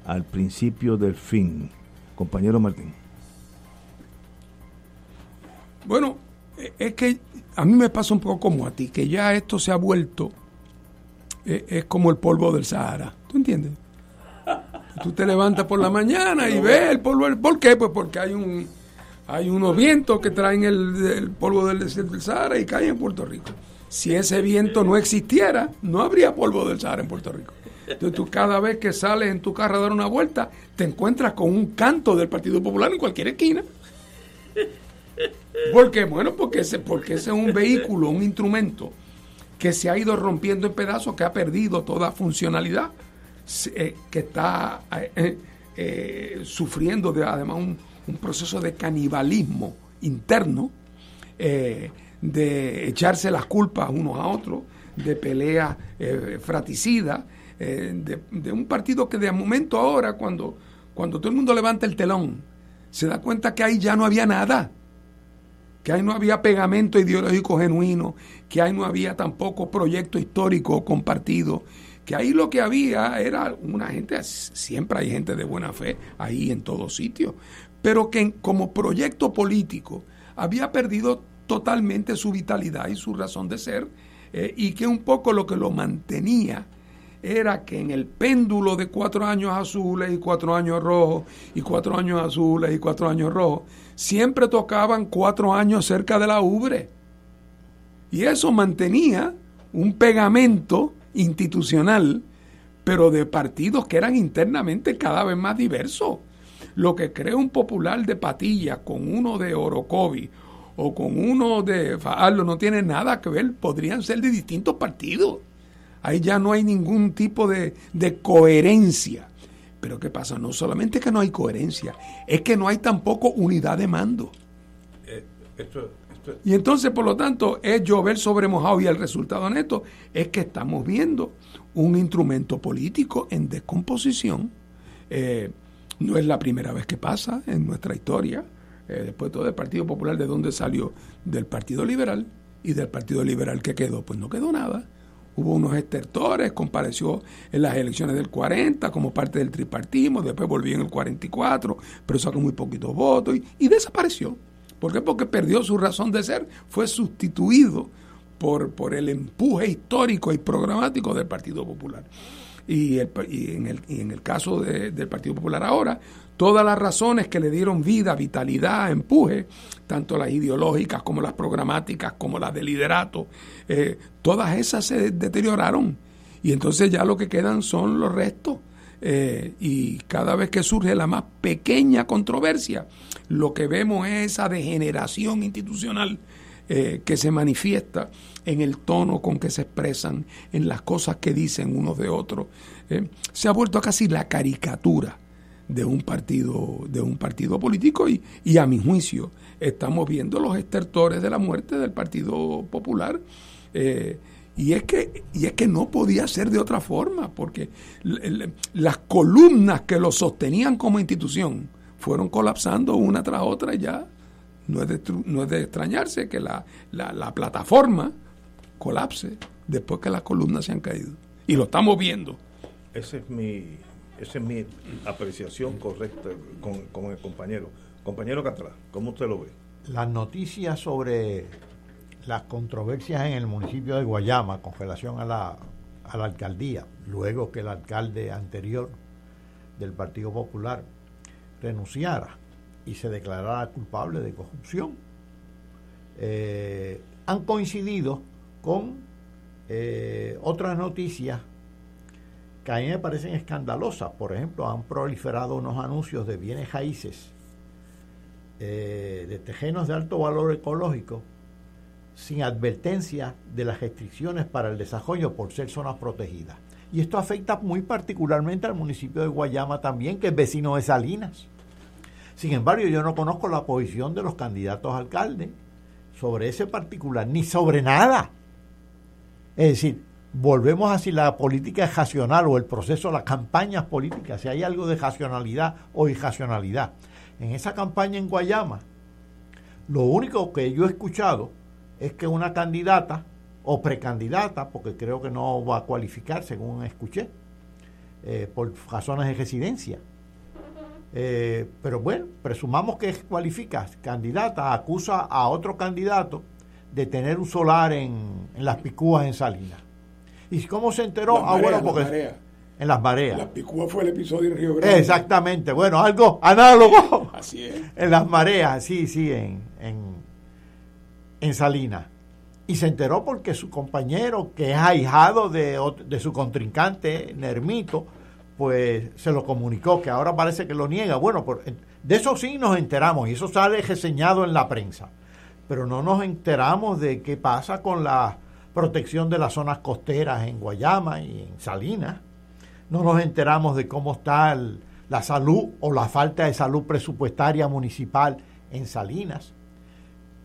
al principio del fin. Compañero Martín. Bueno, es que a mí me pasa un poco como a ti, que ya esto se ha vuelto, e, es como el polvo del Sahara. ¿Tú entiendes? Tú te levantas por la mañana y ves el polvo. ¿Por qué? Pues porque hay un hay unos vientos que traen el, polvo del, del Sahara y caen en Puerto Rico. Si ese viento no existiera, no habría polvo del Sahara en Puerto Rico. Entonces tú cada vez que sales en tu carro a dar una vuelta, te encuentras con un canto del Partido Popular en cualquier esquina. ¿Por qué? Bueno, porque ese, porque ese es un vehículo, un instrumento que se ha ido rompiendo en pedazos, que ha perdido toda funcionalidad, eh, que está eh, eh, sufriendo de, además un, un, proceso de canibalismo interno, de echarse las culpas unos a otros, de pelea fraticida, de, un partido que de momento ahora, cuando, cuando todo el mundo levanta el telón, se da cuenta que ahí ya no había nada que ahí no había pegamento ideológico genuino, que ahí no había tampoco proyecto histórico compartido, que ahí lo que había era una gente, siempre hay gente de buena fe ahí en todos sitios, pero que como proyecto político había perdido totalmente su vitalidad y su razón de ser, eh, y que un poco lo que lo mantenía era que en el péndulo de cuatro años azules y cuatro años rojos y cuatro años azules y cuatro años rojos, siempre tocaban cuatro años cerca de la ubre. Y eso mantenía un pegamento institucional, pero de partidos que eran internamente cada vez más diversos. Lo que crea un popular de Patilla con uno de Orocovi o con uno de Fajardo no tiene nada que ver, podrían ser de distintos partidos. Ahí ya no hay ningún tipo de, coherencia. Pero ¿qué pasa? No solamente que no hay coherencia, es que no hay tampoco unidad de mando. Eh, y entonces, por lo tanto, es llover sobre mojado y el resultado neto es que estamos viendo un instrumento político en descomposición. Eh, no es la primera vez que pasa en nuestra historia. Eh, después todo el Partido Popular, ¿de dónde salió? Del Partido Liberal. Y del Partido Liberal que quedó, pues no quedó nada hubo unos estertores, compareció en las elecciones del 40 como parte del tripartismo, después volvió en el 44, pero sacó muy poquitos votos y, desapareció. ¿Por qué? Porque perdió su razón de ser, fue sustituido por, por el empuje histórico y programático del Partido Popular. Y, en, el, en, el, caso del Partido Popular ahora, todas las razones que le dieron vida, vitalidad, empuje, tanto las ideológicas como las programáticas, como las de liderato, eh, todas esas se deterioraron. Y entonces ya lo que quedan son los restos. Eh, y cada vez que surge la más pequeña controversia, lo que vemos es esa degeneración institucional eh, que se manifiesta en el tono con que se expresan, en las cosas que dicen unos de otros. se ha vuelto casi la caricatura de un partido, de un partido político y, a mi juicio estamos viendo los estertores de la muerte del Partido Popular. Eh, y es, que, y es que no podía ser de otra forma, porque las columnas que lo sostenían como institución fueron colapsando una tras otra ya no es de, no es de extrañarse que la, la, la plataforma colapse después que las columnas se han caído. Y lo estamos viendo. Ese es mi, esa es mi apreciación correcta con, el compañero. Compañero Catalán, ¿cómo usted lo ve? Las noticias sobre las controversias en el municipio de Guayama con relación a la, a la alcaldía, luego que el alcalde anterior del Partido Popular renunciara y se declarara culpable de corrupción, eh, han coincidido con eh, otras noticias que a mí me parecen escandalosas. Por ejemplo, han proliferado unos anuncios de bienes raíces, eh, de tejenos de alto valor ecológico, sin advertencia de las restricciones para el desarrollo por ser zonas protegidas. Y esto afecta muy particularmente al municipio de Guayama también, que es vecino de Salinas. Sin embargo, yo no conozco la posición de los candidatos a alcalde sobre ese particular, ni sobre nada. Es decir, volvemos a si la política es racional o el proceso, las campañas políticas, si hay algo de racionalidad o irracionalidad. En esa campaña en Guayama, lo único que yo he escuchado es que una candidata o precandidata, porque creo que no va a cualificar según escuché, eh, por razones de residencia. Eh, pero bueno, presumamos que cualifica, candidata, acusa a otro candidato de tener un solar en, en las Picúas en Salinas ¿Y cómo se enteró? ah, bueno, porque. En las mareas. La Picúa fue el episodio en Río Grande. Exactamente. Bueno, algo análogo. Así es. En las mareas, sí, sí, en, en, en Salinas. Y se enteró porque su compañero, que es ahijado de, de su contrincante, Nermito, pues se lo comunicó, que ahora parece que lo niega. Bueno, por, de eso sí nos enteramos y eso sale reseñado en la prensa. Pero no nos enteramos de qué pasa con la protección de las zonas costeras en Guayama y en Salinas. No nos enteramos de cómo está la salud o la falta de salud presupuestaria municipal en Salinas.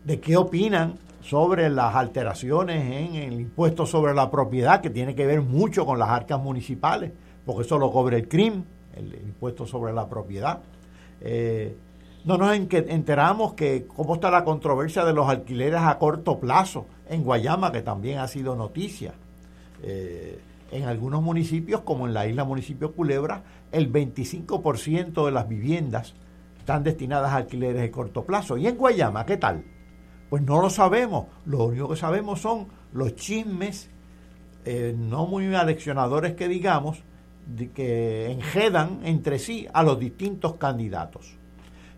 De qué opinan sobre las alteraciones en el impuesto sobre la propiedad, que tiene que ver mucho con las arcas municipales, porque eso lo cobra el CRIM, el impuesto sobre la propiedad. Eh, no nos enteramos que cómo está la controversia de los alquileres a corto plazo en Guayama, que también ha sido noticia. Eh, en algunos municipios, como en la isla municipio Culebra, el 25% de las viviendas están destinadas a alquileres de corto plazo. ¿Y en Guayama qué tal? Pues no lo sabemos. Lo único que sabemos son los chismes eh, no muy aleccionadores que digamos, que enjedan entre sí a los distintos candidatos.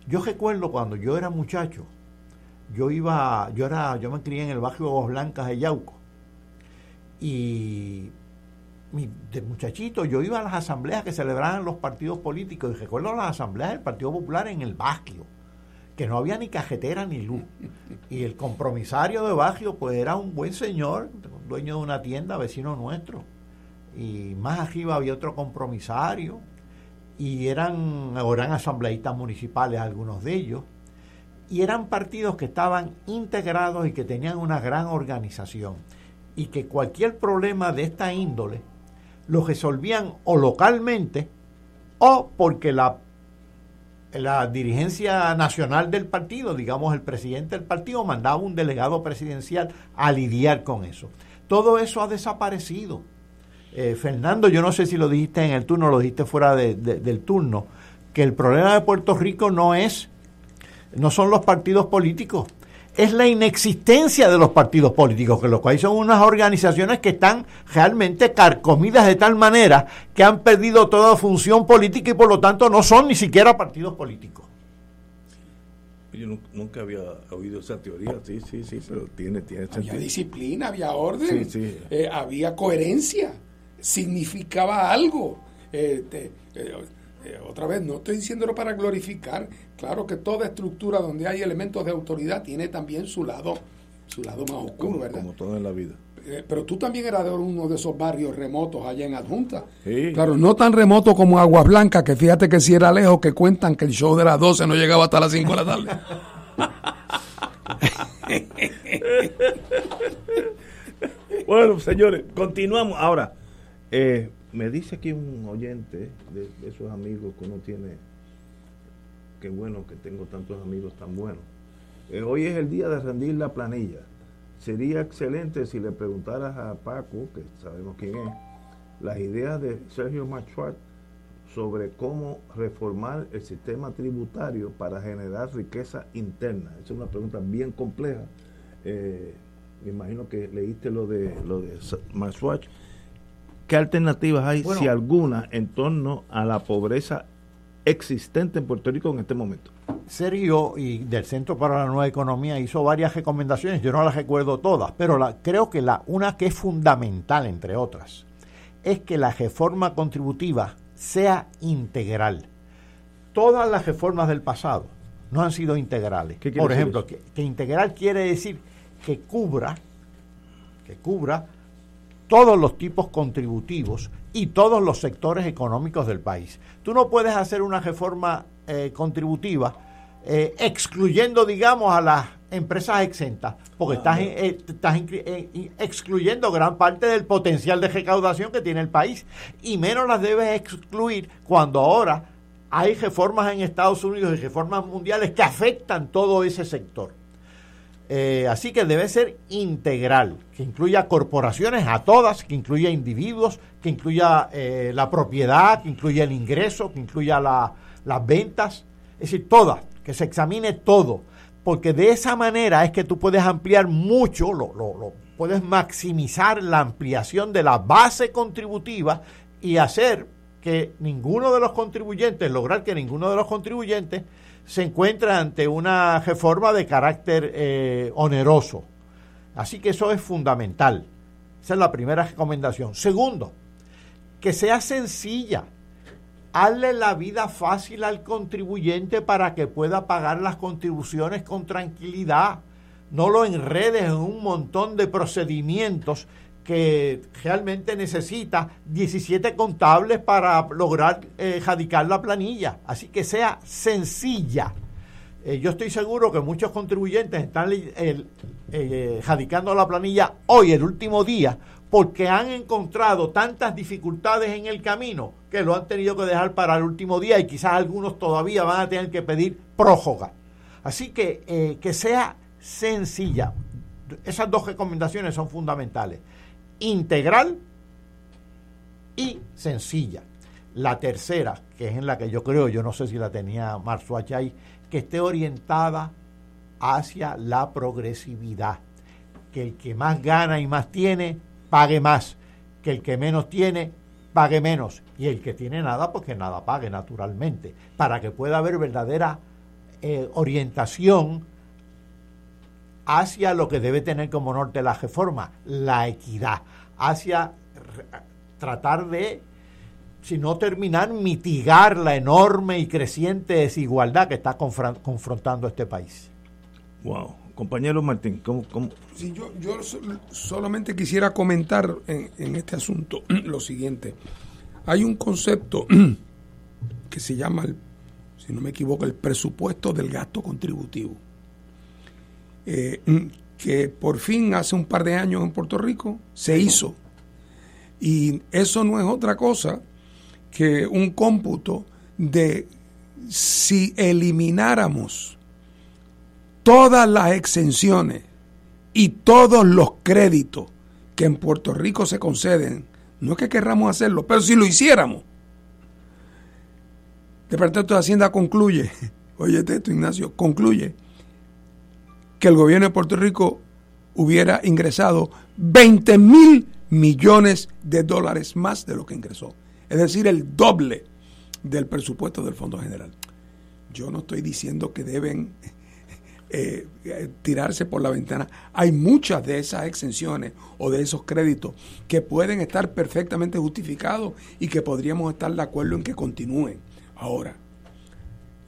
Yo recuerdo cuando yo era muchacho, yo iba, yo era, yo me crié en el barrio Aguas Blancas de Yauco. Y de muchachito yo iba a las asambleas que celebraban los partidos políticos y recuerdo las asambleas del Partido Popular en el barrio, que no había ni cajetera ni luz. Y el compromisario de barrio pues era un buen señor, dueño de una tienda, vecino nuestro. Y más arriba había otro compromisario, y eran, eran asambleístas municipales algunos de ellos, y eran partidos que estaban integrados y que tenían una gran organización, y que cualquier problema de esta índole lo resolvían o localmente o porque la, la dirigencia nacional del partido, digamos el presidente del partido, mandaba un delegado presidencial a lidiar con eso. Todo eso ha desaparecido eh, Fernando, yo no sé si lo dijiste en el turno, lo dijiste fuera del turno, que el problema de Puerto Rico no es, no son los partidos políticos, es la inexistencia de los partidos políticos, que lo cual son unas organizaciones que están realmente carcomidas de tal manera que han perdido toda función política y por lo tanto no son ni siquiera partidos políticos. Yo nunca había oído esa teoría, sí, sí, sí, pero tiene, tiene sentido. Había disciplina, había orden, eh, había coherencia significaba algo. Eh, eh, eh, otra vez, no estoy diciéndolo para glorificar. Claro que toda estructura donde hay elementos de autoridad tiene también su lado, su lado más oscuro, ¿verdad? Como todo en la vida. pero tú también eras de uno de esos barrios remotos allá en Adjunta. Claro, no tan remoto como Aguas Blancas, que fíjate que si era lejos, que cuentan que el show de las 12 no llegaba hasta las 5 de la tarde. bueno, señores, continuamos ahora. Eh, me dice aquí un oyente de, esos amigos que uno tiene, qué bueno que tengo tantos amigos tan buenos. Eh, hoy es el día de rendir la planilla. Sería excelente si le preguntaras a Paco, que sabemos quién es, las ideas de Sergio Machuart sobre cómo reformar el sistema tributario para generar riqueza interna. Esa es una pregunta bien compleja. Eh, me imagino que leíste lo de lo de ¿Qué alternativas hay, si alguna, en torno a la pobreza existente en Puerto Rico en este momento? Sergio y del Centro para la Nueva Economía hizo varias recomendaciones, yo no las recuerdo todas, pero la, creo que la una que es fundamental, entre otras, es que la reforma contributiva sea integral. Todas las reformas del pasado no han sido integrales. Por ejemplo, que, que, integral quiere decir que cubra, que cubra todos los tipos contributivos y todos los sectores económicos del país. Tú no puedes hacer una reforma eh, contributiva eh, excluyendo, digamos, a las empresas exentas, porque estás, eh, estás excluyendo gran parte del potencial de recaudación que tiene el país, y menos las debes excluir cuando ahora hay reformas en Estados Unidos y reformas mundiales que afectan todo ese sector. Eh, así que debe ser integral, que incluya corporaciones a todas, que incluya individuos, que incluya eh, la propiedad, que incluya el ingreso, que incluya las ventas, es decir, todas, que se examine todo, porque de esa manera es que tú puedes ampliar mucho, lo, lo puedes maximizar la ampliación de la base contributiva y hacer que ninguno de los contribuyentes, lograr que ninguno de los contribuyentes se encuentra ante una reforma de carácter eh, oneroso. Así que eso es fundamental. Esa es la primera recomendación. Segundo, que sea sencilla. Hazle la vida fácil al contribuyente para que pueda pagar las contribuciones con tranquilidad. No lo enredes en un montón de procedimientos que realmente necesita 17 contables para lograr eh, jadicar la planilla. Así que sea sencilla. Eh, yo estoy seguro que muchos contribuyentes están eh, jadicando la planilla hoy, el último día, porque han encontrado tantas dificultades en el camino que lo han tenido que dejar para el último día y quizás algunos todavía van a tener que pedir prójoga. Así que eh, que sea sencilla. Esas dos recomendaciones son fundamentales. Integral y sencilla. La tercera, que es en la que yo creo, yo no sé si la tenía Marzo ahí, que esté orientada hacia la progresividad. Que el que más gana y más tiene, pague más. Que el que menos tiene, pague menos. Y el que tiene nada, pues que nada pague naturalmente. Para que pueda haber verdadera eh, orientación hacia lo que debe tener como norte la reforma, la equidad, hacia tratar de si no terminar, mitigar la enorme y creciente desigualdad que está confrontando este país. Wow. Compañero Martín, ¿cómo? cómo? Sí, yo, yo solamente quisiera comentar en, en este asunto lo siguiente. Hay un concepto que se llama, si no me equivoco, el presupuesto del gasto contributivo, eh, que por fin hace un par de años en Puerto Rico se hizo. Y eso no es otra cosa que un cómputo de si elimináramos todas las exenciones y todos los créditos que en Puerto Rico se conceden, no es que querramos hacerlo, pero si lo hiciéramos, Departamento de Hacienda concluye, oye esto Ignacio, concluye que el gobierno de Puerto Rico hubiera ingresado 20 mil millones de dólares más de lo que ingresó es decir, el doble del presupuesto del Fondo General. Yo no estoy diciendo que deben eh, eh, tirarse por la ventana. Hay muchas de esas exenciones o de esos créditos que pueden estar perfectamente justificados y que podríamos estar de acuerdo en que continúen. Ahora,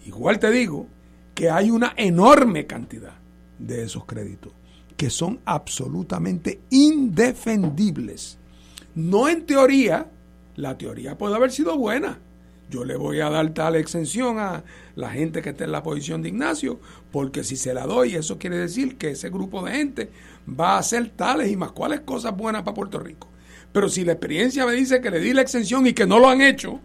igual te digo que hay una enorme cantidad de esos créditos que son absolutamente indefendibles. No en teoría, la teoría puede haber sido buena. Yo le voy a dar tal exención a la gente que está en la posición de Ignacio, porque si se la doy, eso quiere decir que ese grupo de gente va a hacer tales y más cuales cosas buenas para Puerto Rico. Pero si la experiencia me dice que le di la exención y que no lo han hecho,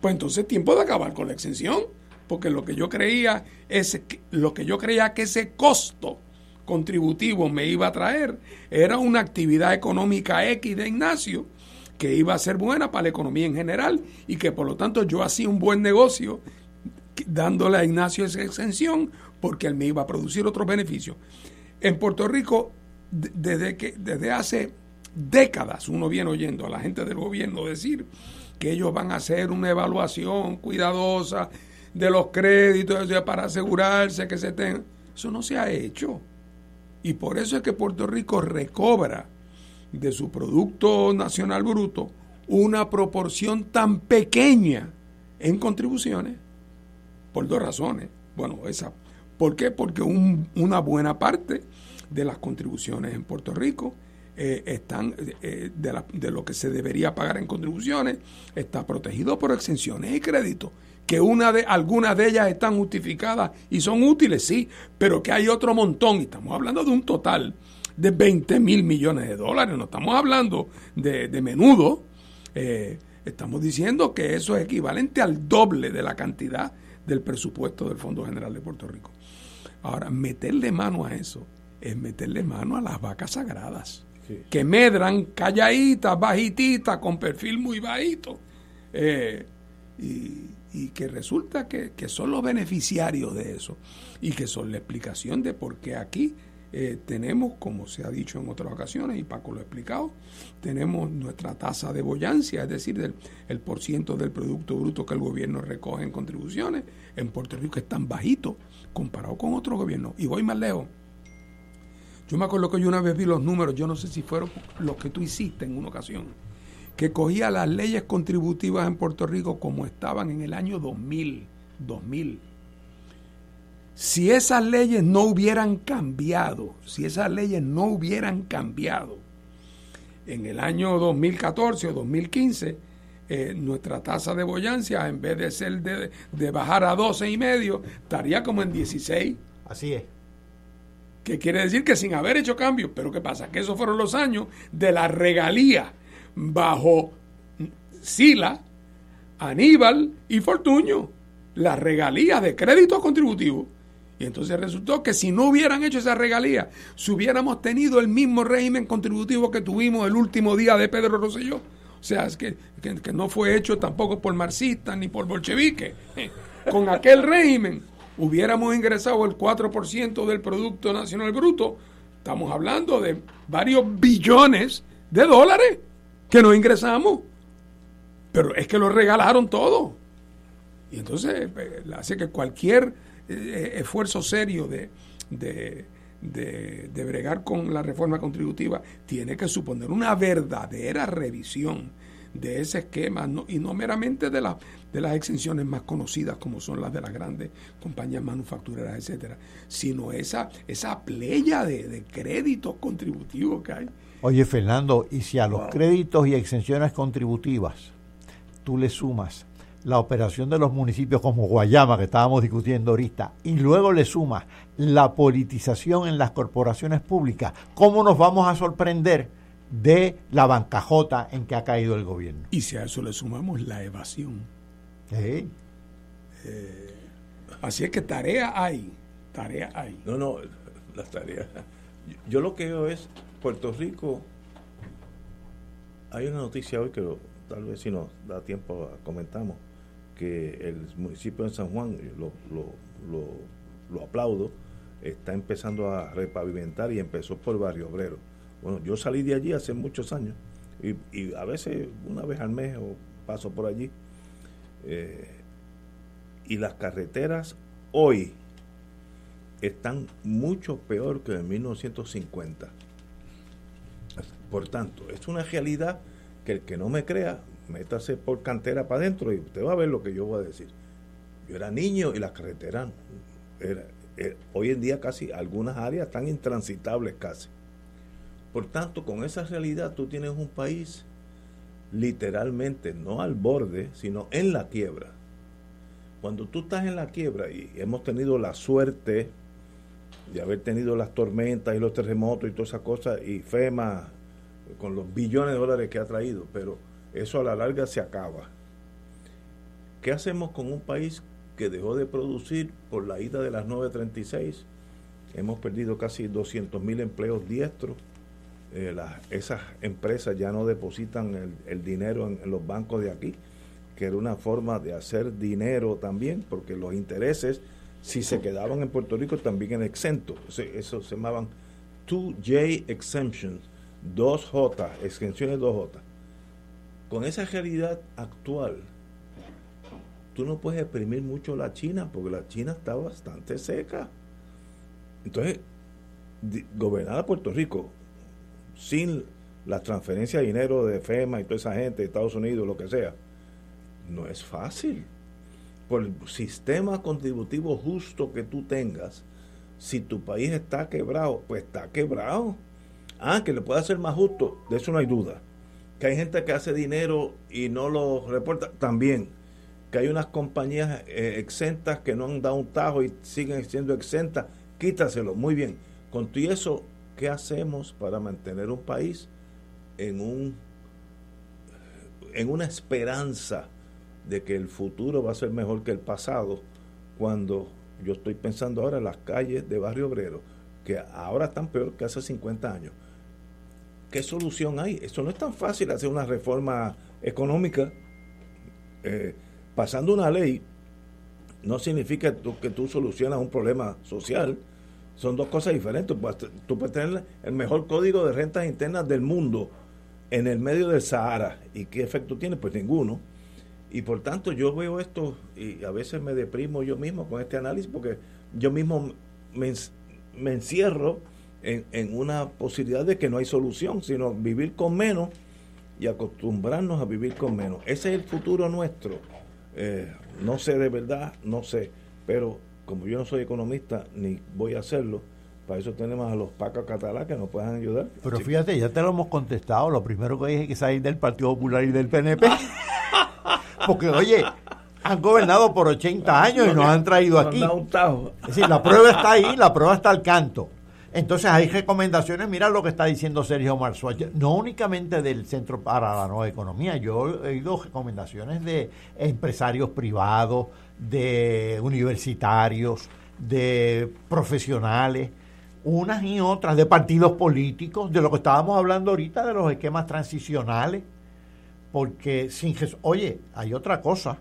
pues entonces es tiempo de acabar con la exención, porque lo que yo creía es lo que yo creía que ese costo contributivo me iba a traer era una actividad económica X de Ignacio que iba a ser buena para la economía en general y que por lo tanto yo hacía un buen negocio dándole a Ignacio esa exención porque él me iba a producir otros beneficios. En Puerto Rico, desde, que, desde hace décadas uno viene oyendo a la gente del gobierno decir que ellos van a hacer una evaluación cuidadosa de los créditos para asegurarse que se tengan. Eso no se ha hecho. Y por eso es que Puerto Rico recobra de su Producto Nacional Bruto una proporción tan pequeña en contribuciones por dos razones. Bueno, esa. ¿Por qué? Porque una buena parte de las contribuciones en Puerto Rico eh, están eh, de, de, lo que se debería pagar en contribuciones está protegido por exenciones y créditos que una de algunas de ellas están justificadas y son útiles sí pero que hay otro montón y estamos hablando de un total de 20 mil millones de dólares. No estamos hablando de, menudo. Eh, estamos diciendo que eso es equivalente al doble de la cantidad del presupuesto del Fondo General de Puerto Rico. Ahora, meterle mano a eso es meterle mano a las vacas sagradas, que medran calladitas, bajititas, con perfil muy bajito. Eh, y, que resulta que, que, son los beneficiarios de eso y que son la explicación de por qué aquí eh, tenemos, como se ha dicho en otras ocasiones, y Paco lo ha explicado, tenemos nuestra tasa de boyancia, es decir, del, el por ciento del Producto Bruto que el gobierno recoge en contribuciones, en Puerto Rico es tan bajito comparado con otros gobiernos. Y voy más lejos. Yo me acuerdo que yo una vez vi los números, yo no sé si fueron los que tú hiciste en una ocasión, que cogía las leyes contributivas en Puerto Rico como estaban en el año 2000, 2000. Si esas leyes no hubieran cambiado, si esas leyes no hubieran cambiado en el año 2014 o 2015, eh, nuestra tasa de boyancia, en vez de ser de, de bajar a 12 y medio, estaría como en 16. Así es. Que quiere decir que sin haber hecho cambios, pero ¿qué pasa? Que esos fueron los años de la regalía bajo Sila, Aníbal y Fortuño, las regalías de crédito contributivo. Y entonces resultó que si no hubieran hecho esa regalía, si hubiéramos tenido el mismo régimen contributivo que tuvimos el último día de Pedro Rosselló, o sea, es que, que, que no fue hecho tampoco por marxistas ni por bolcheviques, con aquel régimen hubiéramos ingresado el 4% del Producto Nacional Bruto, estamos hablando de varios billones de dólares que no ingresamos. Pero es que lo regalaron todo. Y entonces eh, hace que cualquier eh, esfuerzo serio de, de, de, de bregar con la reforma contributiva tiene que suponer una verdadera revisión de ese esquema y no meramente de, la, de las exenciones más conocidas como son las de las grandes compañías manufactureras, etcétera, sino esa, esa playa de, de créditos contributivos que hay. Oye, Fernando, y si a los créditos y exenciones contributivas tú le sumas la operación de los municipios como Guayama, que estábamos discutiendo ahorita, y luego le sumas la politización en las corporaciones públicas, ¿cómo nos vamos a sorprender de la bancajota en que ha caído el gobierno? Y si a eso le sumamos la evasión. ¿Eh? Eh, así es que tarea hay, tarea hay. No, no, las tareas. Yo, yo lo que veo es, Puerto Rico, hay una noticia hoy que tal vez si nos da tiempo comentamos, que el municipio de San Juan, lo, lo, lo, lo aplaudo, está empezando a repavimentar y empezó por Barrio Obrero. Bueno, yo salí de allí hace muchos años y, y a veces una vez al mes o paso por allí. Eh, y las carreteras hoy están mucho peor que en 1950. Por tanto, es una realidad que el que no me crea, métase por cantera para adentro y usted va a ver lo que yo voy a decir. Yo era niño y las carreteras, era, era, hoy en día casi algunas áreas están intransitables casi. Por tanto, con esa realidad tú tienes un país literalmente no al borde, sino en la quiebra. Cuando tú estás en la quiebra y hemos tenido la suerte de haber tenido las tormentas y los terremotos y todas esas cosas y FEMA con los billones de dólares que ha traído, pero eso a la larga se acaba. ¿Qué hacemos con un país que dejó de producir por la ida de las 936? Hemos perdido casi 200 mil empleos diestros. Eh, las, esas empresas ya no depositan el, dinero en, los bancos de aquí, que era una forma de hacer dinero también, porque los intereses, si se quedaban en Puerto Rico, también en exento. Eso se llamaban 2J exemptions, 2J, exenciones 2J. Con esa realidad actual, tú no puedes exprimir mucho la China, porque la China está bastante seca. Entonces, gobernar a Puerto Rico sin la transferencia de dinero de FEMA y toda esa gente de Estados Unidos, lo que sea, no es fácil. Por el sistema contributivo justo que tú tengas, si tu país está quebrado, pues está quebrado. Ah, que le puede hacer más justo, de eso no hay duda. Que hay gente que hace dinero y no lo reporta, también. Que hay unas compañías eh, exentas que no han dado un tajo y siguen siendo exentas, quítaselo, muy bien. Con todo eso, ¿qué hacemos para mantener un país en un en una esperanza de que el futuro va a ser mejor que el pasado cuando yo estoy pensando ahora en las calles de Barrio Obrero que ahora están peor que hace 50 años ¿qué solución hay? eso no es tan fácil hacer una reforma económica eh, pasando una ley no significa que tú solucionas un problema social son dos cosas diferentes. Tú puedes tener el mejor código de rentas internas del mundo en el medio del Sahara. ¿Y qué efecto tiene? Pues ninguno. Y por tanto yo veo esto y a veces me deprimo yo mismo con este análisis porque yo mismo me encierro en, en una posibilidad de que no hay solución, sino vivir con menos y acostumbrarnos a vivir con menos. Ese es el futuro nuestro. Eh, no sé de verdad, no sé, pero como yo no soy economista ni voy a hacerlo, para eso tenemos a los pacos catalá que nos puedan ayudar. Pero fíjate, ya te lo hemos contestado. Lo primero que hay es que salir del Partido Popular y del PNP. Porque, oye, han gobernado por 80 años y nos han traído aquí. Es decir, la prueba está ahí, la prueba está al canto. Entonces hay recomendaciones, mira lo que está diciendo Sergio Marzual, no únicamente del Centro para la Nueva Economía, yo he oído recomendaciones de empresarios privados, de universitarios, de profesionales, unas y otras, de partidos políticos, de lo que estábamos hablando ahorita, de los esquemas transicionales, porque sin Jesús, oye, hay otra cosa,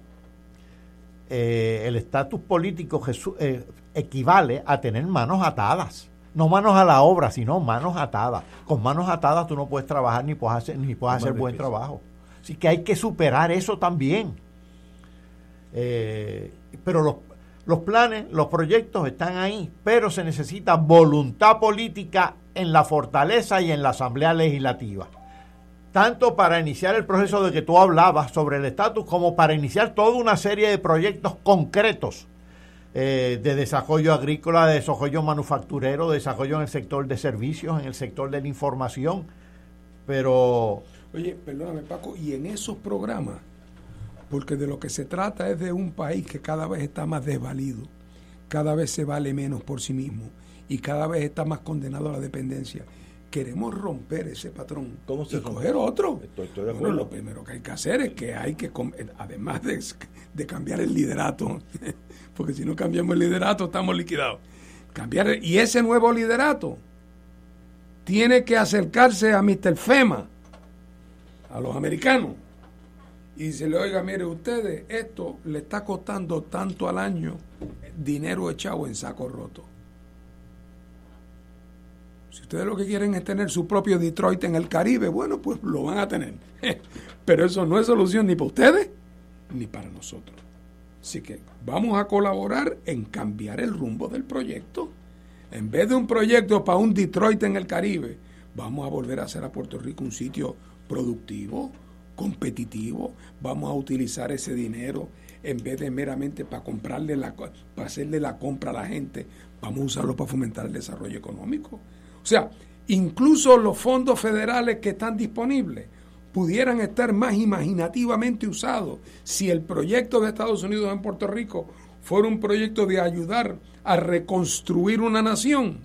eh, el estatus político eh, equivale a tener manos atadas, no manos a la obra, sino manos atadas. Con manos atadas tú no puedes trabajar ni puedes hacer, ni puedes hacer buen trabajo. Así que hay que superar eso también. Eh, pero los, los planes, los proyectos están ahí, pero se necesita voluntad política en la fortaleza y en la Asamblea Legislativa. Tanto para iniciar el proceso de que tú hablabas sobre el estatus, como para iniciar toda una serie de proyectos concretos eh, de desarrollo agrícola, de desarrollo manufacturero, de desarrollo en el sector de servicios, en el sector de la información. Pero. Oye, perdóname, Paco, y en esos programas porque de lo que se trata es de un país que cada vez está más desvalido, cada vez se vale menos por sí mismo y cada vez está más condenado a la dependencia. Queremos romper ese patrón ¿Cómo se y coger otro. Estoy, de bueno, lo primero que hay que hacer es que hay que, además de, de cambiar el liderato, porque si no cambiamos el liderato estamos liquidados. Cambiar y ese nuevo liderato tiene que acercarse a Mr. FEMA, a los americanos, y se le oiga, mire ustedes, esto le está costando tanto al año dinero echado en saco roto. Si ustedes lo que quieren es tener su propio Detroit en el Caribe, bueno, pues lo van a tener. Pero eso no es solución ni para ustedes ni para nosotros. Así que vamos a colaborar en cambiar el rumbo del proyecto. En vez de un proyecto para un Detroit en el Caribe, vamos a volver a hacer a Puerto Rico un sitio productivo, competitivo, vamos a utilizar ese dinero en vez de meramente para comprarle la para hacerle la compra a la gente, vamos a usarlo para fomentar el desarrollo económico. O sea, incluso los fondos federales que están disponibles pudieran estar más imaginativamente usados si el proyecto de Estados Unidos en Puerto Rico fuera un proyecto de ayudar a reconstruir una nación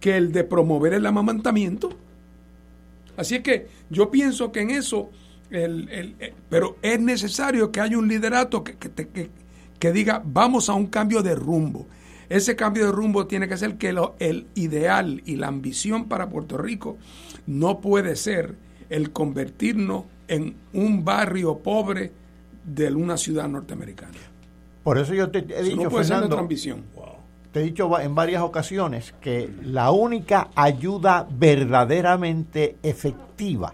que el de promover el amamantamiento. Así es que yo pienso que en eso el, el, eh, pero es necesario que haya un liderato que, que, que, diga vamos a un cambio de rumbo. Ese cambio de rumbo tiene que ser que lo, el ideal y la ambición para Puerto Rico no puede ser el convertirnos en un barrio pobre de una ciudad norteamericana. Por eso yo te he dicho, no puede Fernando, ser ambición. Te he dicho en varias ocasiones que la única ayuda verdaderamente efectiva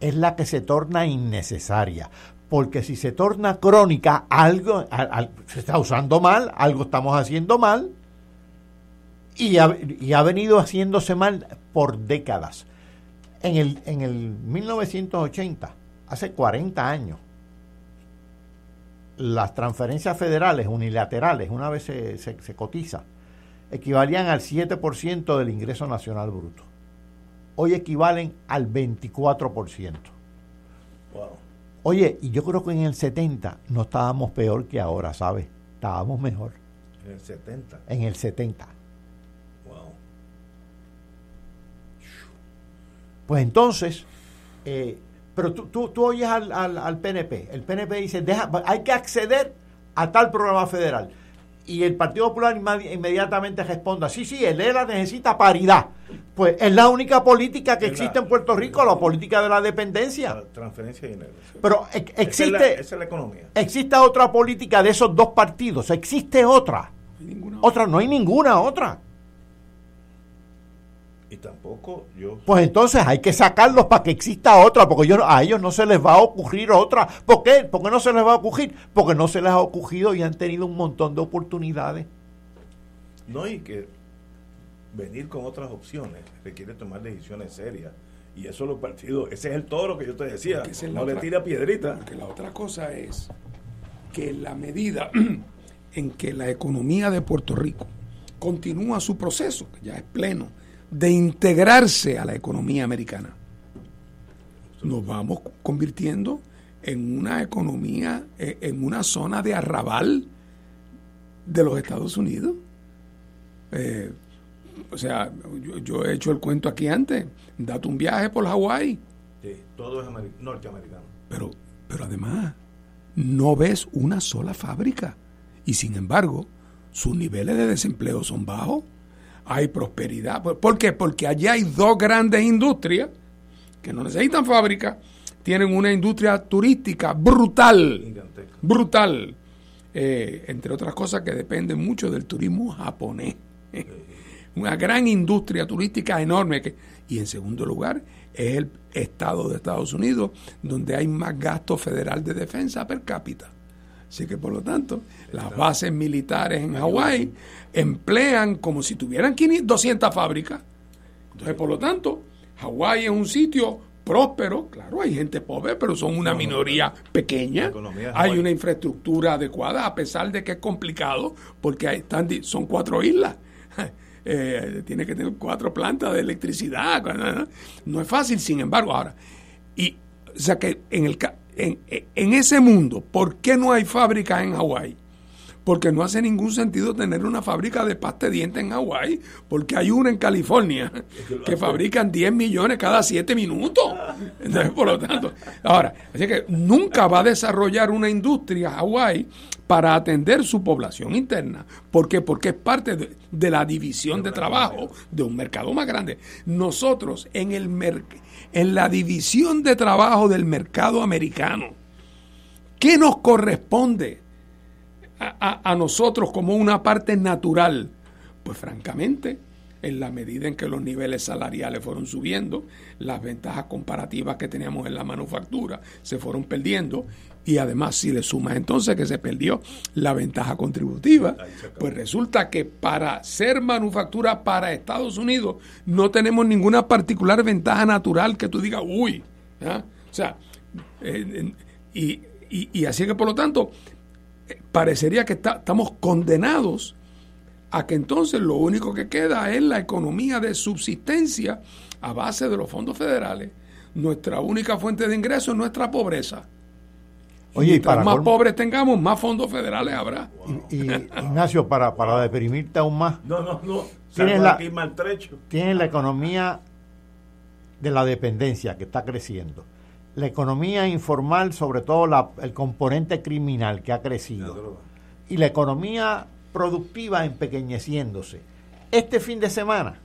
es la que se torna innecesaria. Porque si se torna crónica, algo se está usando mal, algo estamos haciendo mal, y ha, venido haciéndose mal por décadas. En el, en el 1980, hace 40 años, las transferencias federales unilaterales, una vez se, se, cotiza, equivalían al 7% del ingreso nacional bruto hoy equivalen al 24%. Oye, y yo creo que en el 70 no estábamos peor que ahora, ¿sabes? Estábamos mejor. En el 70. En el 70. Wow. Pues entonces, eh, pero tú, tú, tú oyes al, al, al, PNP. El PNP dice, deja, hay que acceder a tal programa federal. Y el Partido Popular inmediatamente responda, sí, sí, el ERA necesita paridad. Pues es la única política que existe en Puerto Rico, la política de la dependencia. transferencia de dinero. Pero existe. Esa es, la, economía. Existe otra política de esos dos partidos. Existe otra. otra, no hay ninguna otra. Y tampoco yo. Pues entonces hay que sacarlos para que exista otra, porque yo, a ellos no se les va a ocurrir otra. ¿Por qué? Porque no se les va a ocurrir. Porque no se les ha ocurrido y han tenido un montón de oportunidades. No, y que venir con otras opciones requiere tomar decisiones serias. Y eso los partidos, ese es el toro que yo te decía, es no le tira piedrita. Porque la otra cosa es que la medida en que la economía de Puerto Rico continúa su proceso, que ya es pleno, de integrarse a la economía americana, nos vamos convirtiendo en una economía, eh, en una zona de arrabal de los Estados Unidos. Eh, o sea, yo, yo he hecho el cuento aquí antes, date un viaje por Hawái, Sí, todo es ameri- norteamericano. pero, pero además no ves una sola fábrica. Y sin embargo sus niveles de desempleo son bajos, hay prosperidad. ¿Por- ¿Por qué? Porque allí hay dos grandes industrias que no necesitan fábrica, tienen una industria turística brutal, brutal, Eh, entre otras cosas que dependen mucho del turismo japonés. Una gran industria turística enorme. Que, y en segundo lugar, es el estado de Estados Unidos donde hay más gasto federal de defensa per cápita. Así que, por lo tanto, las bases militares en Hawái emplean como si tuvieran 500, 200 fábricas. Entonces, por lo tanto, Hawái es un sitio próspero, claro, hay gente pobre, pero son una minoría pequeña. Hay una infraestructura adecuada, a pesar de que es complicado, porque hay, están son cuatro islas. Eh, tiene que tener cuatro plantas de electricidad. ¿no? Es fácil, sin embargo, ahora. Y, o sea que en, el, ca- en, en ese mundo, ¿por qué no hay fábricas en Hawái? Porque no hace ningún sentido tener una fábrica de pasta de dientes en Hawái, porque hay una en California que fabrican 10 millones cada 7 minutos. Entonces, por lo tanto, ahora, así que nunca va a desarrollar una industria Hawái para atender su población interna. ¿Por qué? Porque es parte de, de la división de trabajo de un mercado más grande. Nosotros, en, el mer- en la división de trabajo del mercado americano, ¿qué nos corresponde? a, a- a nosotros como una parte natural? Pues francamente, en la medida en que los niveles salariales fueron subiendo, las ventajas comparativas que teníamos en la manufactura se fueron perdiendo y además si le sumas entonces que se perdió la ventaja contributiva, pues resulta que para ser manufactura para Estados Unidos no tenemos ninguna particular ventaja natural que tú digas, uy, ¿ah? o sea, eh, y, y- y así que por lo tanto, parecería que está- estamos condenados a que entonces lo único que queda es la economía de subsistencia a base de los fondos federales. Nuestra única fuente de ingreso es nuestra pobreza. Oye, y para más colmo- pobres tengamos, más fondos federales habrá. Y, Ignacio, para, para deprimirte aún más, No, no, no. Tienes la- aquí maltrecho. tienes la economía de la dependencia que está creciendo. La economía informal, sobre todo la- el componente criminal que ha crecido. Y la economía productiva empequeñeciéndose. Este fin de semana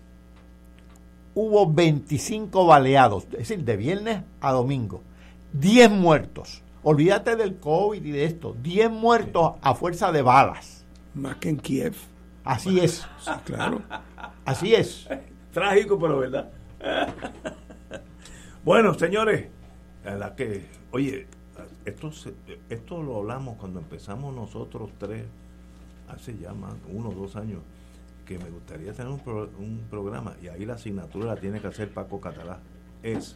hubo 25 baleados, es decir, de viernes a domingo. 10 muertos. Olvídate del COVID y de esto. 10 muertos a fuerza de balas. Más que en Kiev. Así es. claro. Así es. Trágico, pero verdad. bueno, señores, a la que, oye, esto, esto lo hablamos cuando empezamos nosotros tres, hace ya más, uno o dos años, que me gustaría tener un, pro- un programa, y ahí la asignatura la tiene que hacer Paco Catalá, es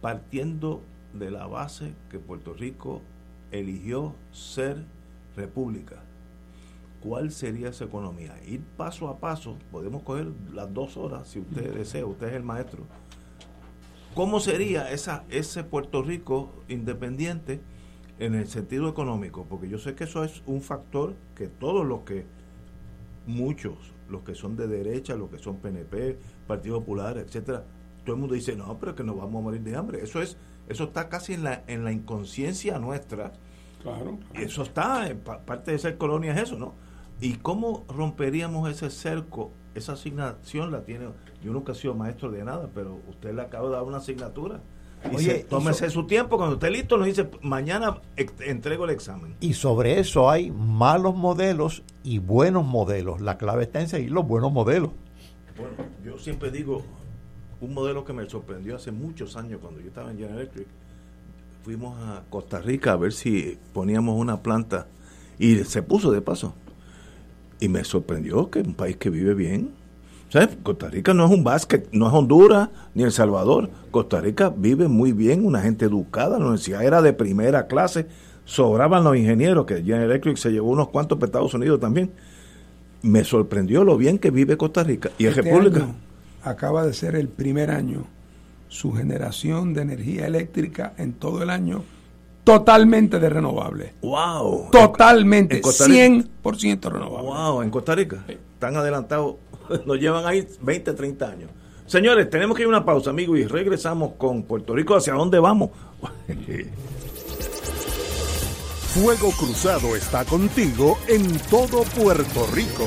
partiendo de la base que Puerto Rico eligió ser república. ¿Cuál sería esa economía? Ir paso a paso, podemos coger las dos horas si usted desea, usted es el maestro. ¿Cómo sería esa, ese Puerto Rico independiente en el sentido económico? Porque yo sé que eso es un factor que todos los que, muchos, los que son de derecha, los que son PNP, Partido Popular, etcétera, todo el mundo dice, no, pero que nos vamos a morir de hambre. Eso es, eso está casi en la, en la inconsciencia nuestra. Claro. Eso está, en pa- parte de ser colonia es eso, ¿no? ¿Y cómo romperíamos ese cerco? Esa asignación la tiene, yo nunca he sido maestro de nada, pero usted le acaba de dar una asignatura. Dice, Oye, tómese eso- su tiempo, cuando esté listo nos dice, mañana entrego el examen. Y sobre eso hay malos modelos y buenos modelos. La clave está en seguir los buenos modelos. Bueno, yo siempre digo, un modelo que me sorprendió hace muchos años cuando yo estaba en General Electric, fuimos a Costa Rica a ver si poníamos una planta y se puso de paso. Y me sorprendió que un país que vive bien, ¿Sabes? Costa Rica no es un básquet, no es Honduras ni El Salvador. Costa Rica vive muy bien, una gente educada, la universidad era de primera clase, sobraban los ingenieros, que General Electric se llevó unos cuantos para Estados Unidos también. Me sorprendió lo bien que vive Costa Rica. Y en Este República, año acaba de ser el primer año su generación de energía eléctrica en todo el año totalmente de renovable. ¡Wow! Totalmente, En Costa Rica. 100% renovable. ¡Wow! En Costa Rica. Están adelantados, nos llevan ahí 20, 30 años. Señores, tenemos que ir a una pausa, amigos, y regresamos con Puerto Rico. ¿Hacia dónde vamos? Fuego Cruzado está contigo en todo Puerto Rico.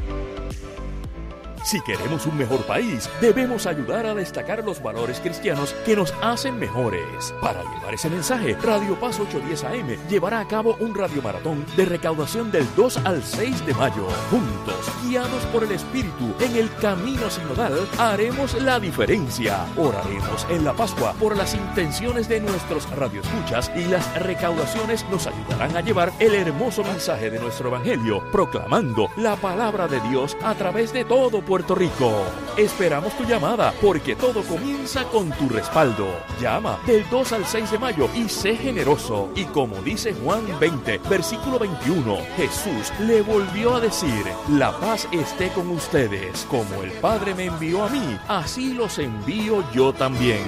Si queremos un mejor país, debemos ayudar a destacar los valores cristianos que nos hacen mejores. Para llevar ese mensaje, Radio Paz 810 AM llevará a cabo un radiomaratón de recaudación del 2 al 6 de mayo. Juntos, guiados por el Espíritu, en el camino sinodal, haremos la diferencia. Oraremos en la Pascua por las intenciones de nuestros radioescuchas y las recaudaciones nos ayudarán a llevar el hermoso mensaje de nuestro Evangelio, proclamando la palabra de Dios a través de todo Puerto Rico. Esperamos tu llamada porque todo comienza con tu respaldo. Llama del 2 al 6 de mayo y sé generoso. Y como dice Juan 20, versículo 21, Jesús le volvió a decir, la paz esté con ustedes. Como el Padre me envió a mí, así los envío yo también.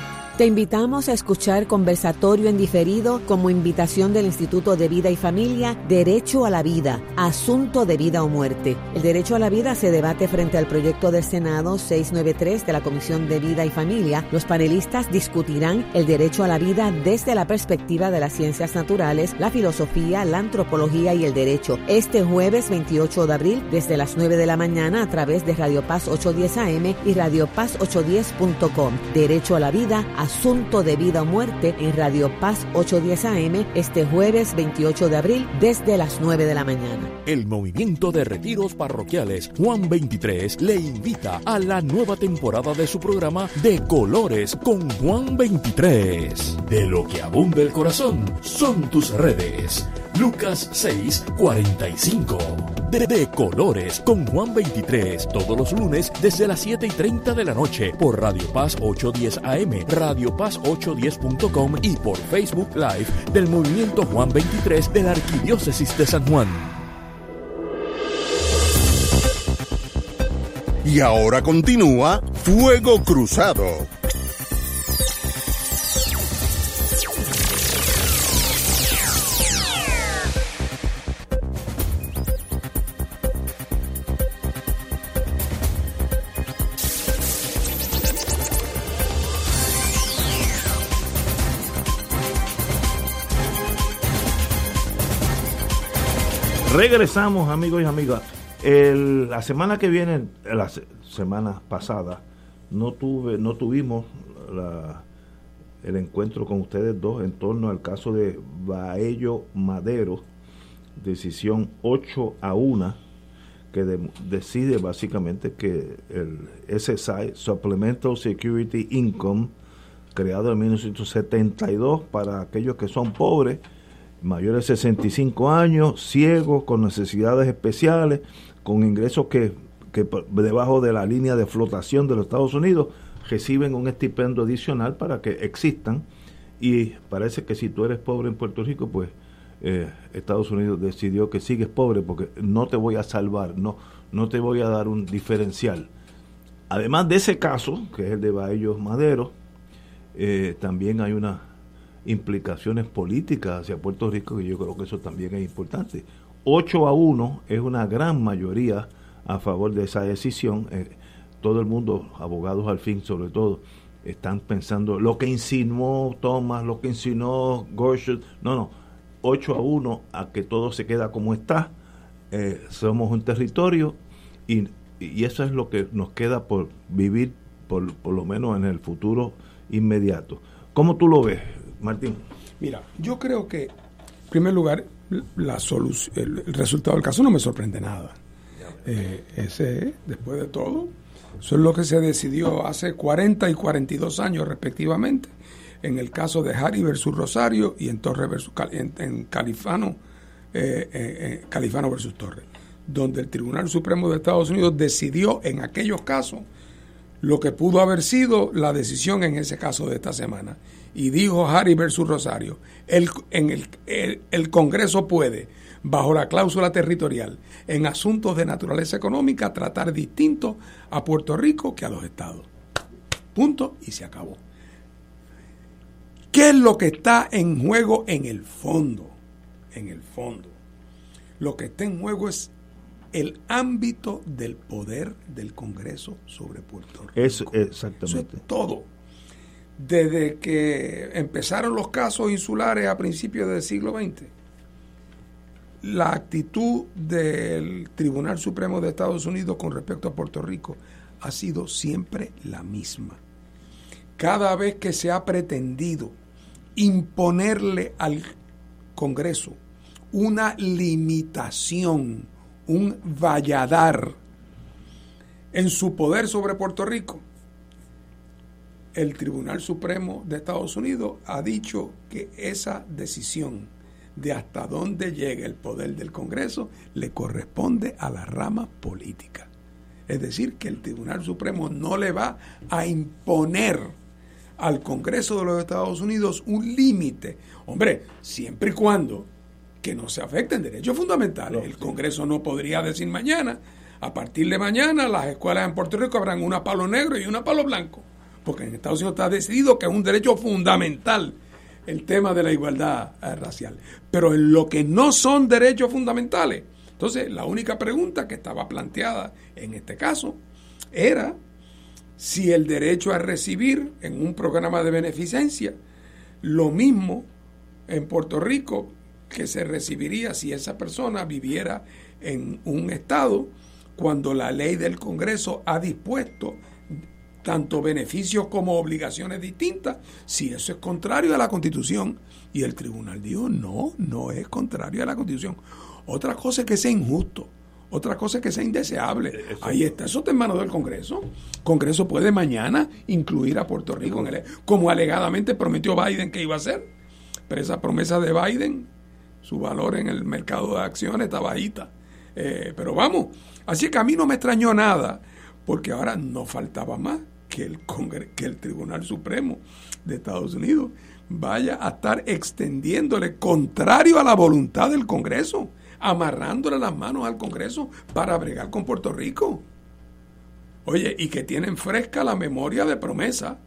Te invitamos a escuchar conversatorio en diferido como invitación del Instituto de Vida y Familia Derecho a la Vida, Asunto de Vida o Muerte. El derecho a la vida se debate frente al proyecto del Senado 693 de la Comisión de Vida y Familia. Los panelistas discutirán el derecho a la vida desde la perspectiva de las ciencias naturales, la filosofía, la antropología y el derecho. Este jueves 28 de abril desde las 9 de la mañana a través de Radio Paz 810 AM y Radio Paz 810.com. Derecho a la vida, de Vida o Muerte en Radio Paz 810 AM este jueves 28 de abril desde las 9 de la mañana. El movimiento de retiros parroquiales Juan 23 le invita a la nueva temporada de su programa De Colores con Juan 23. De lo que abunda el corazón son tus redes. Lucas 6, 45. De, Colores con Juan 23, todos los lunes desde las 7 y 30 de la noche por Radio Paz 810 AM, Radio Paz 810.com y por Facebook Live del Movimiento Juan 23 de la Arquidiócesis de San Juan. Y ahora continúa Fuego Cruzado. Regresamos, amigos y amigas. El- la semana que viene, la se- semana pasada, no tuve, no tuvimos la- el encuentro con ustedes dos en torno al caso de Baello Madero, decisión 8 a 1, que de- decide básicamente que el SSI, Supplemental Security Income, creado en 1972 para aquellos que son pobres, mayores de 65 años, ciegos, con necesidades especiales, con ingresos que, que debajo de la línea de flotación de los Estados Unidos, reciben un estipendio adicional para que existan. Y parece que si tú eres pobre en Puerto Rico, pues eh, Estados Unidos decidió que sigues pobre porque no te voy a salvar, no, no te voy a dar un diferencial. Además de ese caso, que es el de Baellos Madero, eh, también hay unas implicaciones políticas hacia Puerto Rico, que yo creo que eso también es importante. 8 a 1 es una gran mayoría a favor de esa decisión. Eh, todo el mundo, abogados al fin sobre todo, están pensando lo que insinuó Thomas, lo que insinuó Gorsuch. No, no. 8 a 1 a que todo se queda como está. Eh, somos un territorio y, y eso es lo que nos queda por vivir, por, por lo menos en el futuro inmediato. ¿Cómo tú lo ves, Martín? Mira, yo creo que, en primer lugar, la el, el resultado del caso no me sorprende nada. Eh, ese, después de todo, eso es lo que se decidió hace 40 y 42 años respectivamente, en el caso de Harry versus Rosario y en Torre versus Cal- en, en Califano, eh, eh, eh, Califano versus Torre, donde el Tribunal Supremo de Estados Unidos decidió en aquellos casos lo que pudo haber sido la decisión en ese caso de esta semana. Y dijo Harry versus Rosario, el, en el, el- el Congreso puede, bajo la cláusula territorial, en asuntos de naturaleza económica, tratar distinto a Puerto Rico que a los estados. Punto y se acabó. ¿Qué es lo que está en juego en el fondo? En el fondo. Lo que está en juego es el ámbito del poder del Congreso sobre Puerto Rico. Es Eso exactamente. es todo. Desde que empezaron los casos insulares a principios del siglo XX, la actitud del Tribunal Supremo de Estados Unidos con respecto a Puerto Rico ha sido siempre la misma. Cada vez que se ha pretendido imponerle al Congreso una limitación, un valladar en su poder sobre Puerto Rico, el Tribunal Supremo de Estados Unidos ha dicho que esa decisión de hasta dónde llega el poder del Congreso le corresponde a la rama política. Es decir, que el Tribunal Supremo no le va a imponer al Congreso de los Estados Unidos un límite. Hombre, siempre y cuando que no se afecten derechos fundamentales. El Congreso no podría decir mañana, a partir de mañana las escuelas en Puerto Rico habrán una palo negro y una palo blanco. Porque en Estados Unidos está decidido que es un derecho fundamental el tema de la igualdad eh, racial. Pero en lo que no son derechos fundamentales, entonces la única pregunta que estaba planteada en este caso era si el derecho a recibir en un programa de beneficencia lo mismo en Puerto Rico que se recibiría si esa persona viviera en un estado cuando la ley del Congreso ha dispuesto tanto beneficios como obligaciones distintas, si eso es contrario a la Constitución. Y el tribunal dijo, no, no es contrario a la Constitución. Otra cosa es que sea injusto, otra cosa es que sea indeseable. Ahí está, eso está en manos del Congreso. Congreso puede mañana incluir a Puerto Rico en el, como alegadamente prometió Biden que iba a hacer. Pero esa promesa de Biden, su valor en el mercado de acciones está bajita. Eh, pero vamos, así que a mí no me extrañó nada, porque ahora no faltaba más que el, Congre que el Tribunal Supremo de Estados Unidos vaya a estar extendiéndole, contrario a la voluntad del Congreso, amarrándole las manos al Congreso para bregar con Puerto Rico. Oye, y que tienen fresca la memoria de promesa.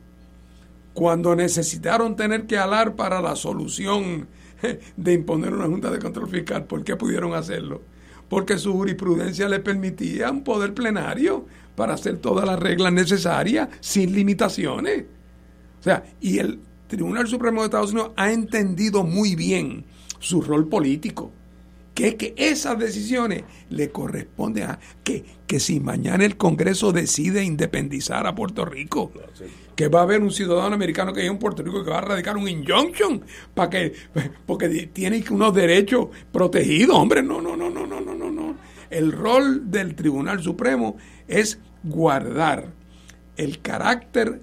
Cuando necesitaron tener que alar para la solución de imponer una Junta de Control Fiscal, ¿por qué pudieron hacerlo? Porque su jurisprudencia le permitía un poder plenario para hacer todas las reglas necesarias sin limitaciones. O sea, y el Tribunal Supremo de Estados Unidos ha entendido muy bien su rol político, que es que esas decisiones le corresponden a que, que si mañana el Congreso decide independizar a Puerto Rico, que va a haber un ciudadano americano que vive en Puerto Rico que va a radicar un injunction para que porque tiene unos derechos protegidos, hombre, no, no, no, no, no, no el rol del Tribunal Supremo es guardar el carácter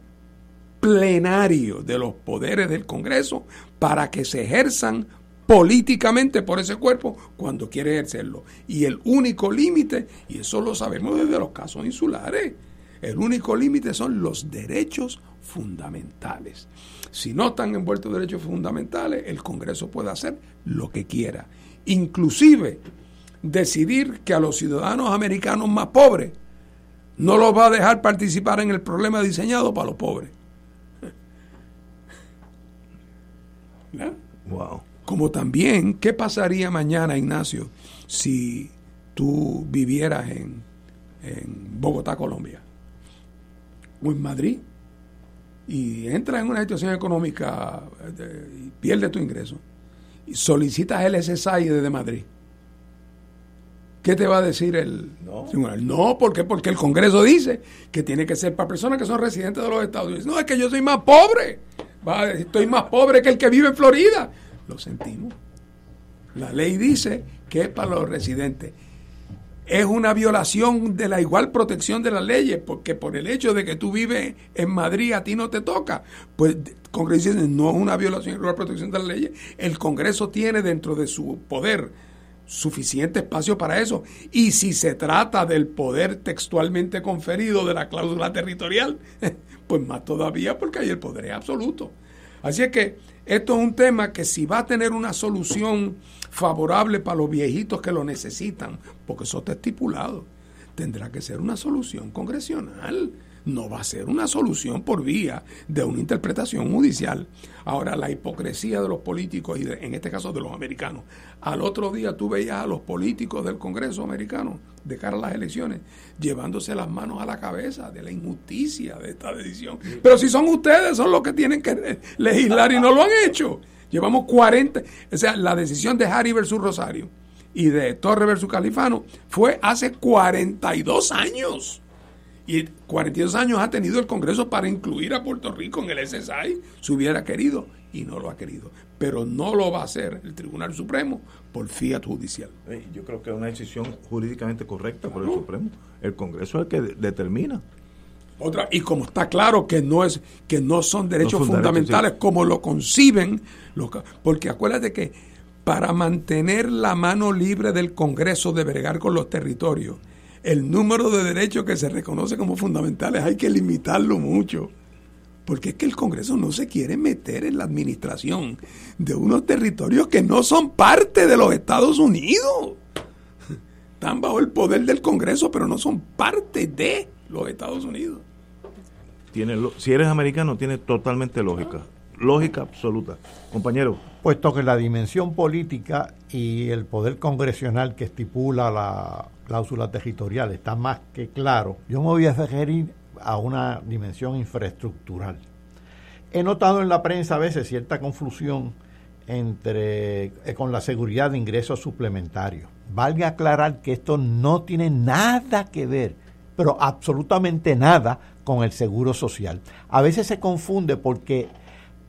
plenario de los poderes del Congreso para que se ejerzan políticamente por ese cuerpo cuando quiere ejercerlo. Y el único límite, y eso lo sabemos desde los casos insulares, el único límite son los derechos fundamentales. Si no están envueltos derechos fundamentales, el Congreso puede hacer lo que quiera. Inclusive decidir que a los ciudadanos americanos más pobres no los va a dejar participar en el problema diseñado para los pobres. ¿No? Wow. Como también, ¿qué pasaría mañana, Ignacio, si tú vivieras en, en Bogotá, Colombia? O en Madrid y entras en una situación económica y pierdes tu ingreso y solicitas el SSI desde Madrid. ¿Qué te va a decir el tribunal? No, ¿por qué? Porque el Congreso dice que tiene que ser para personas que son residentes de los Estados Unidos. No, es que yo soy más pobre. Va, estoy más pobre que el que vive en Florida. Lo sentimos. La ley dice que es para los residentes. Es una violación de la igual protección de las leyes, porque por el hecho de que tú vives en Madrid a ti no te toca. Pues el Congreso dice, no es una violación de la igual protección de las leyes. El Congreso tiene dentro de su poder suficiente espacio para eso. Y si se trata del poder textualmente conferido de la cláusula territorial, pues más todavía porque hay el poder es absoluto. Así es que esto es un tema que si va a tener una solución favorable para los viejitos que lo necesitan, porque eso está estipulado, tendrá que ser una solución congresional no va a ser una solución por vía de una interpretación judicial. Ahora, la hipocresía de los políticos, y en este caso de los americanos, al otro día tú veías a los políticos del Congreso americano, de cara a las elecciones, llevándose las manos a la cabeza de la injusticia de esta decisión. Pero si son ustedes, son los que tienen que legislar y no lo han hecho. Llevamos 40, o sea, la decisión de Harry versus Rosario y de Torre versus Califano fue hace 42 años. Y 42 años ha tenido el Congreso para incluir a Puerto Rico en el SSI, si hubiera querido, y no lo ha querido. Pero no lo va a hacer el Tribunal Supremo por fiat judicial. Yo creo que es una decisión jurídicamente correcta por el Supremo. El Congreso es el que determina. Otra, y como está claro que no es que no son derechos fundamentales como lo conciben, porque acuérdate que para mantener la mano libre del Congreso de bregar con los territorios, el número de derechos que se reconoce como fundamentales hay que limitarlo mucho. Porque es que el Congreso no se quiere meter en la administración de unos territorios que no son parte de los Estados Unidos. Están bajo el poder del Congreso, pero no son parte de los Estados Unidos. Tiene, si eres americano, tiene totalmente lógica. Lógica absoluta. Compañero. Puesto que la dimensión política y el poder congresional que estipula la cláusula territorial está más que claro, yo me voy a referir a una dimensión infraestructural. He notado en la prensa a veces cierta confusión entre eh, con la seguridad de ingresos suplementarios. Valga aclarar que esto no tiene nada que ver, pero absolutamente nada con el seguro social. A veces se confunde porque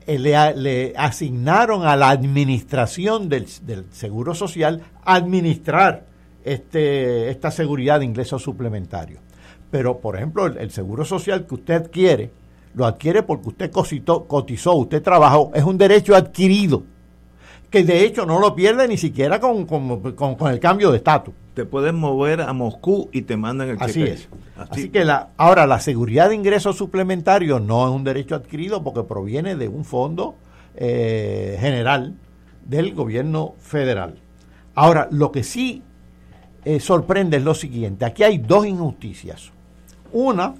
eh, le, asignaron a la administración del, del seguro social administrar este, esta seguridad de ingresos suplementarios. Pero, por ejemplo, el, seguro social que usted adquiere, lo adquiere porque usted cotizó, cotizó, usted trabajó, es un derecho adquirido, que de hecho no lo pierde ni siquiera con, con, el cambio de estatus. Te puedes mover a Moscú y te mandan el Así es. Así, que la, ahora la seguridad de ingresos suplementarios no es un derecho adquirido porque proviene de un fondo eh, general del gobierno federal. Ahora, lo que sí eh, sorprende es lo siguiente. Aquí hay dos injusticias. Una,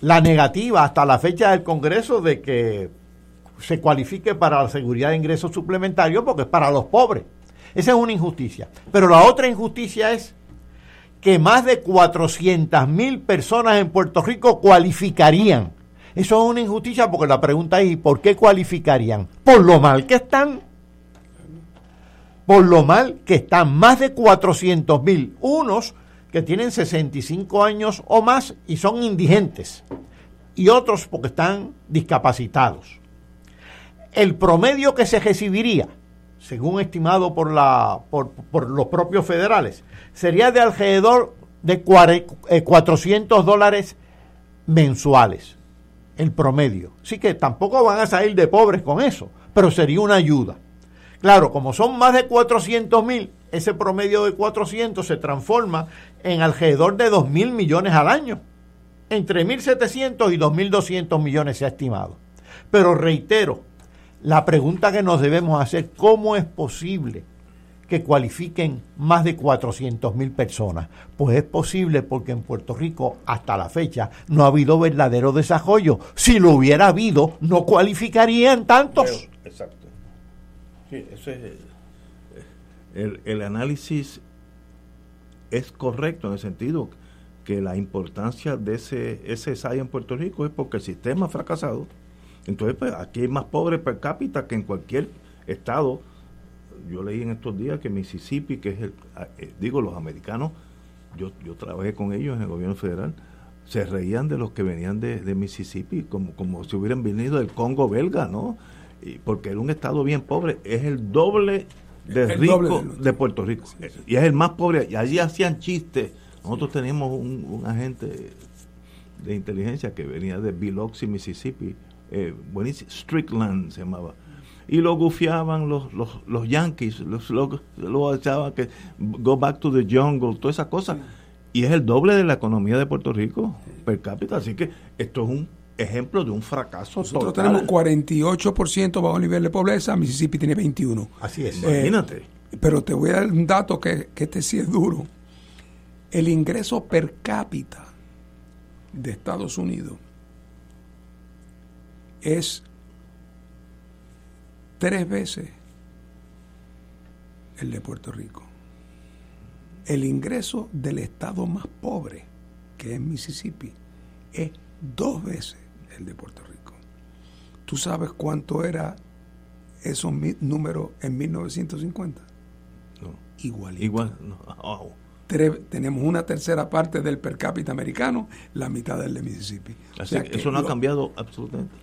la negativa hasta la fecha del Congreso de que se cualifique para la seguridad de ingresos suplementarios porque es para los pobres. Esa es una injusticia. Pero la otra injusticia es que más de 400 mil personas en Puerto Rico cualificarían. Eso es una injusticia porque la pregunta es, ¿por qué cualificarían? Por lo mal que están por lo mal que están más de 400 mil, unos que tienen 65 años o más y son indigentes, y otros porque están discapacitados. El promedio que se recibiría, según estimado por, la, por, los propios federales, sería de alrededor de 400 eh, dólares mensuales, el promedio. Así que tampoco van a salir de pobres con eso, pero sería una ayuda. Claro, como son más de 400 mil, ese promedio de 400 se transforma en alrededor de 2 mil millones al año. Entre 1.700 y 2.200 millones se ha estimado. Pero reitero, la pregunta que nos debemos hacer, ¿cómo es posible que cualifiquen más de 400 mil personas? Pues es posible porque en Puerto Rico hasta la fecha no ha habido verdadero desarrollo. Si lo hubiera habido, no cualificarían tantos. exacto eso es, el, el análisis es correcto en el sentido que la importancia de ese, ese SAI en Puerto Rico es porque el sistema ha fracasado. Entonces, pues aquí hay más pobres per cápita que en cualquier estado yo leí en estos días que Mississippi, que es el, eh, digo, los americanos, yo, yo trabajé con ellos en el gobierno federal, se reían de los que venían de, de Mississippi, como, como si hubieran venido del Congo belga, ¿no? Porque era un estado bien pobre, es el doble de El rico doble de- de Puerto Rico. Y es el más pobre, y allí hacían chistes. Nosotros teníamos un, un agente de inteligencia que venía de Biloxi, Mississippi, eh, buenísimo, Strickland se llamaba. Y lo gufiaban los, los, los yankees, los, lo, lo echaban que go back to the jungle, todas esas cosas. Y es el doble de la economía de Puerto Rico per cápita. Así que esto es un ejemplo de un fracaso Nosotros total. tenemos 48% bajo nivel de pobreza, Mississippi tiene 21. Así es. Eh, Imagínate. pero te voy a dar un dato que, que este sí es duro. El ingreso per cápita de Estados Unidos es tres veces el de Puerto Rico. El ingreso del estado más pobre, que es Mississippi, es dos veces el de Puerto Rico. ¿Tú sabes cuánto era esos números en 1950? No. Igualito. Igual. no. Oh. Tres- tenemos una tercera parte del per cápita americano, la mitad del de Mississippi. O Así sea que que eso no ha cambiado absolutamente.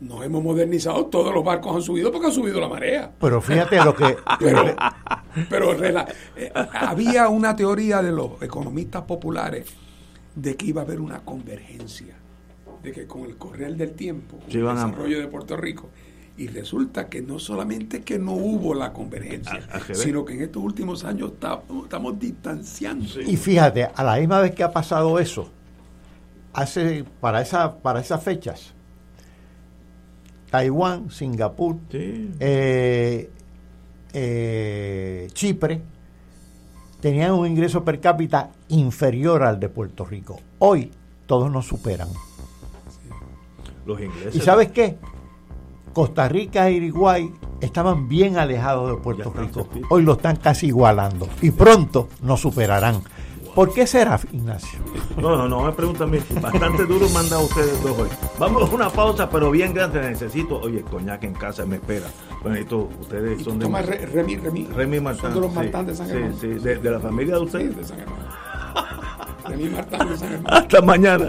Nos hemos modernizado, todos los barcos han subido porque han subido la marea. Pero fíjate lo que... Pero, pero rela- eh, había una teoría de los economistas populares de que iba a haber una convergencia, de que con el correr del tiempo, Se el a- desarrollo de Puerto Rico, y resulta que no solamente que no hubo la convergencia, A- sino que en estos últimos años estamos, estamos distanciando. Y fíjate, a la misma vez que ha pasado eso, hace para esa para esas fechas, Taiwán, Singapur, Sí. eh, eh, Chipre tenían un ingreso per cápita inferior al de Puerto Rico. Hoy todos nos superan. Los ingleses. ¿Y sabes qué? Costa Rica e Uruguay estaban bien alejados de Puerto Rico. Hoy lo están casi igualando. Y pronto nos superarán. ¿Por qué será, Ignacio? No, no, no, me preguntan. Bastante duro dado ustedes dos hoy. Vamos a una pausa, pero bien grande. Necesito, oye, coñac en casa me espera. Bueno, esto, ustedes son de. Toma Re- Remy, Remy. Remy Martán. Son de los sí, Martán de San sí, Germán. Sí, de, de la familia de Sí, ustedes. de San Germán. Remy Martán de San Germán. Hasta mañana.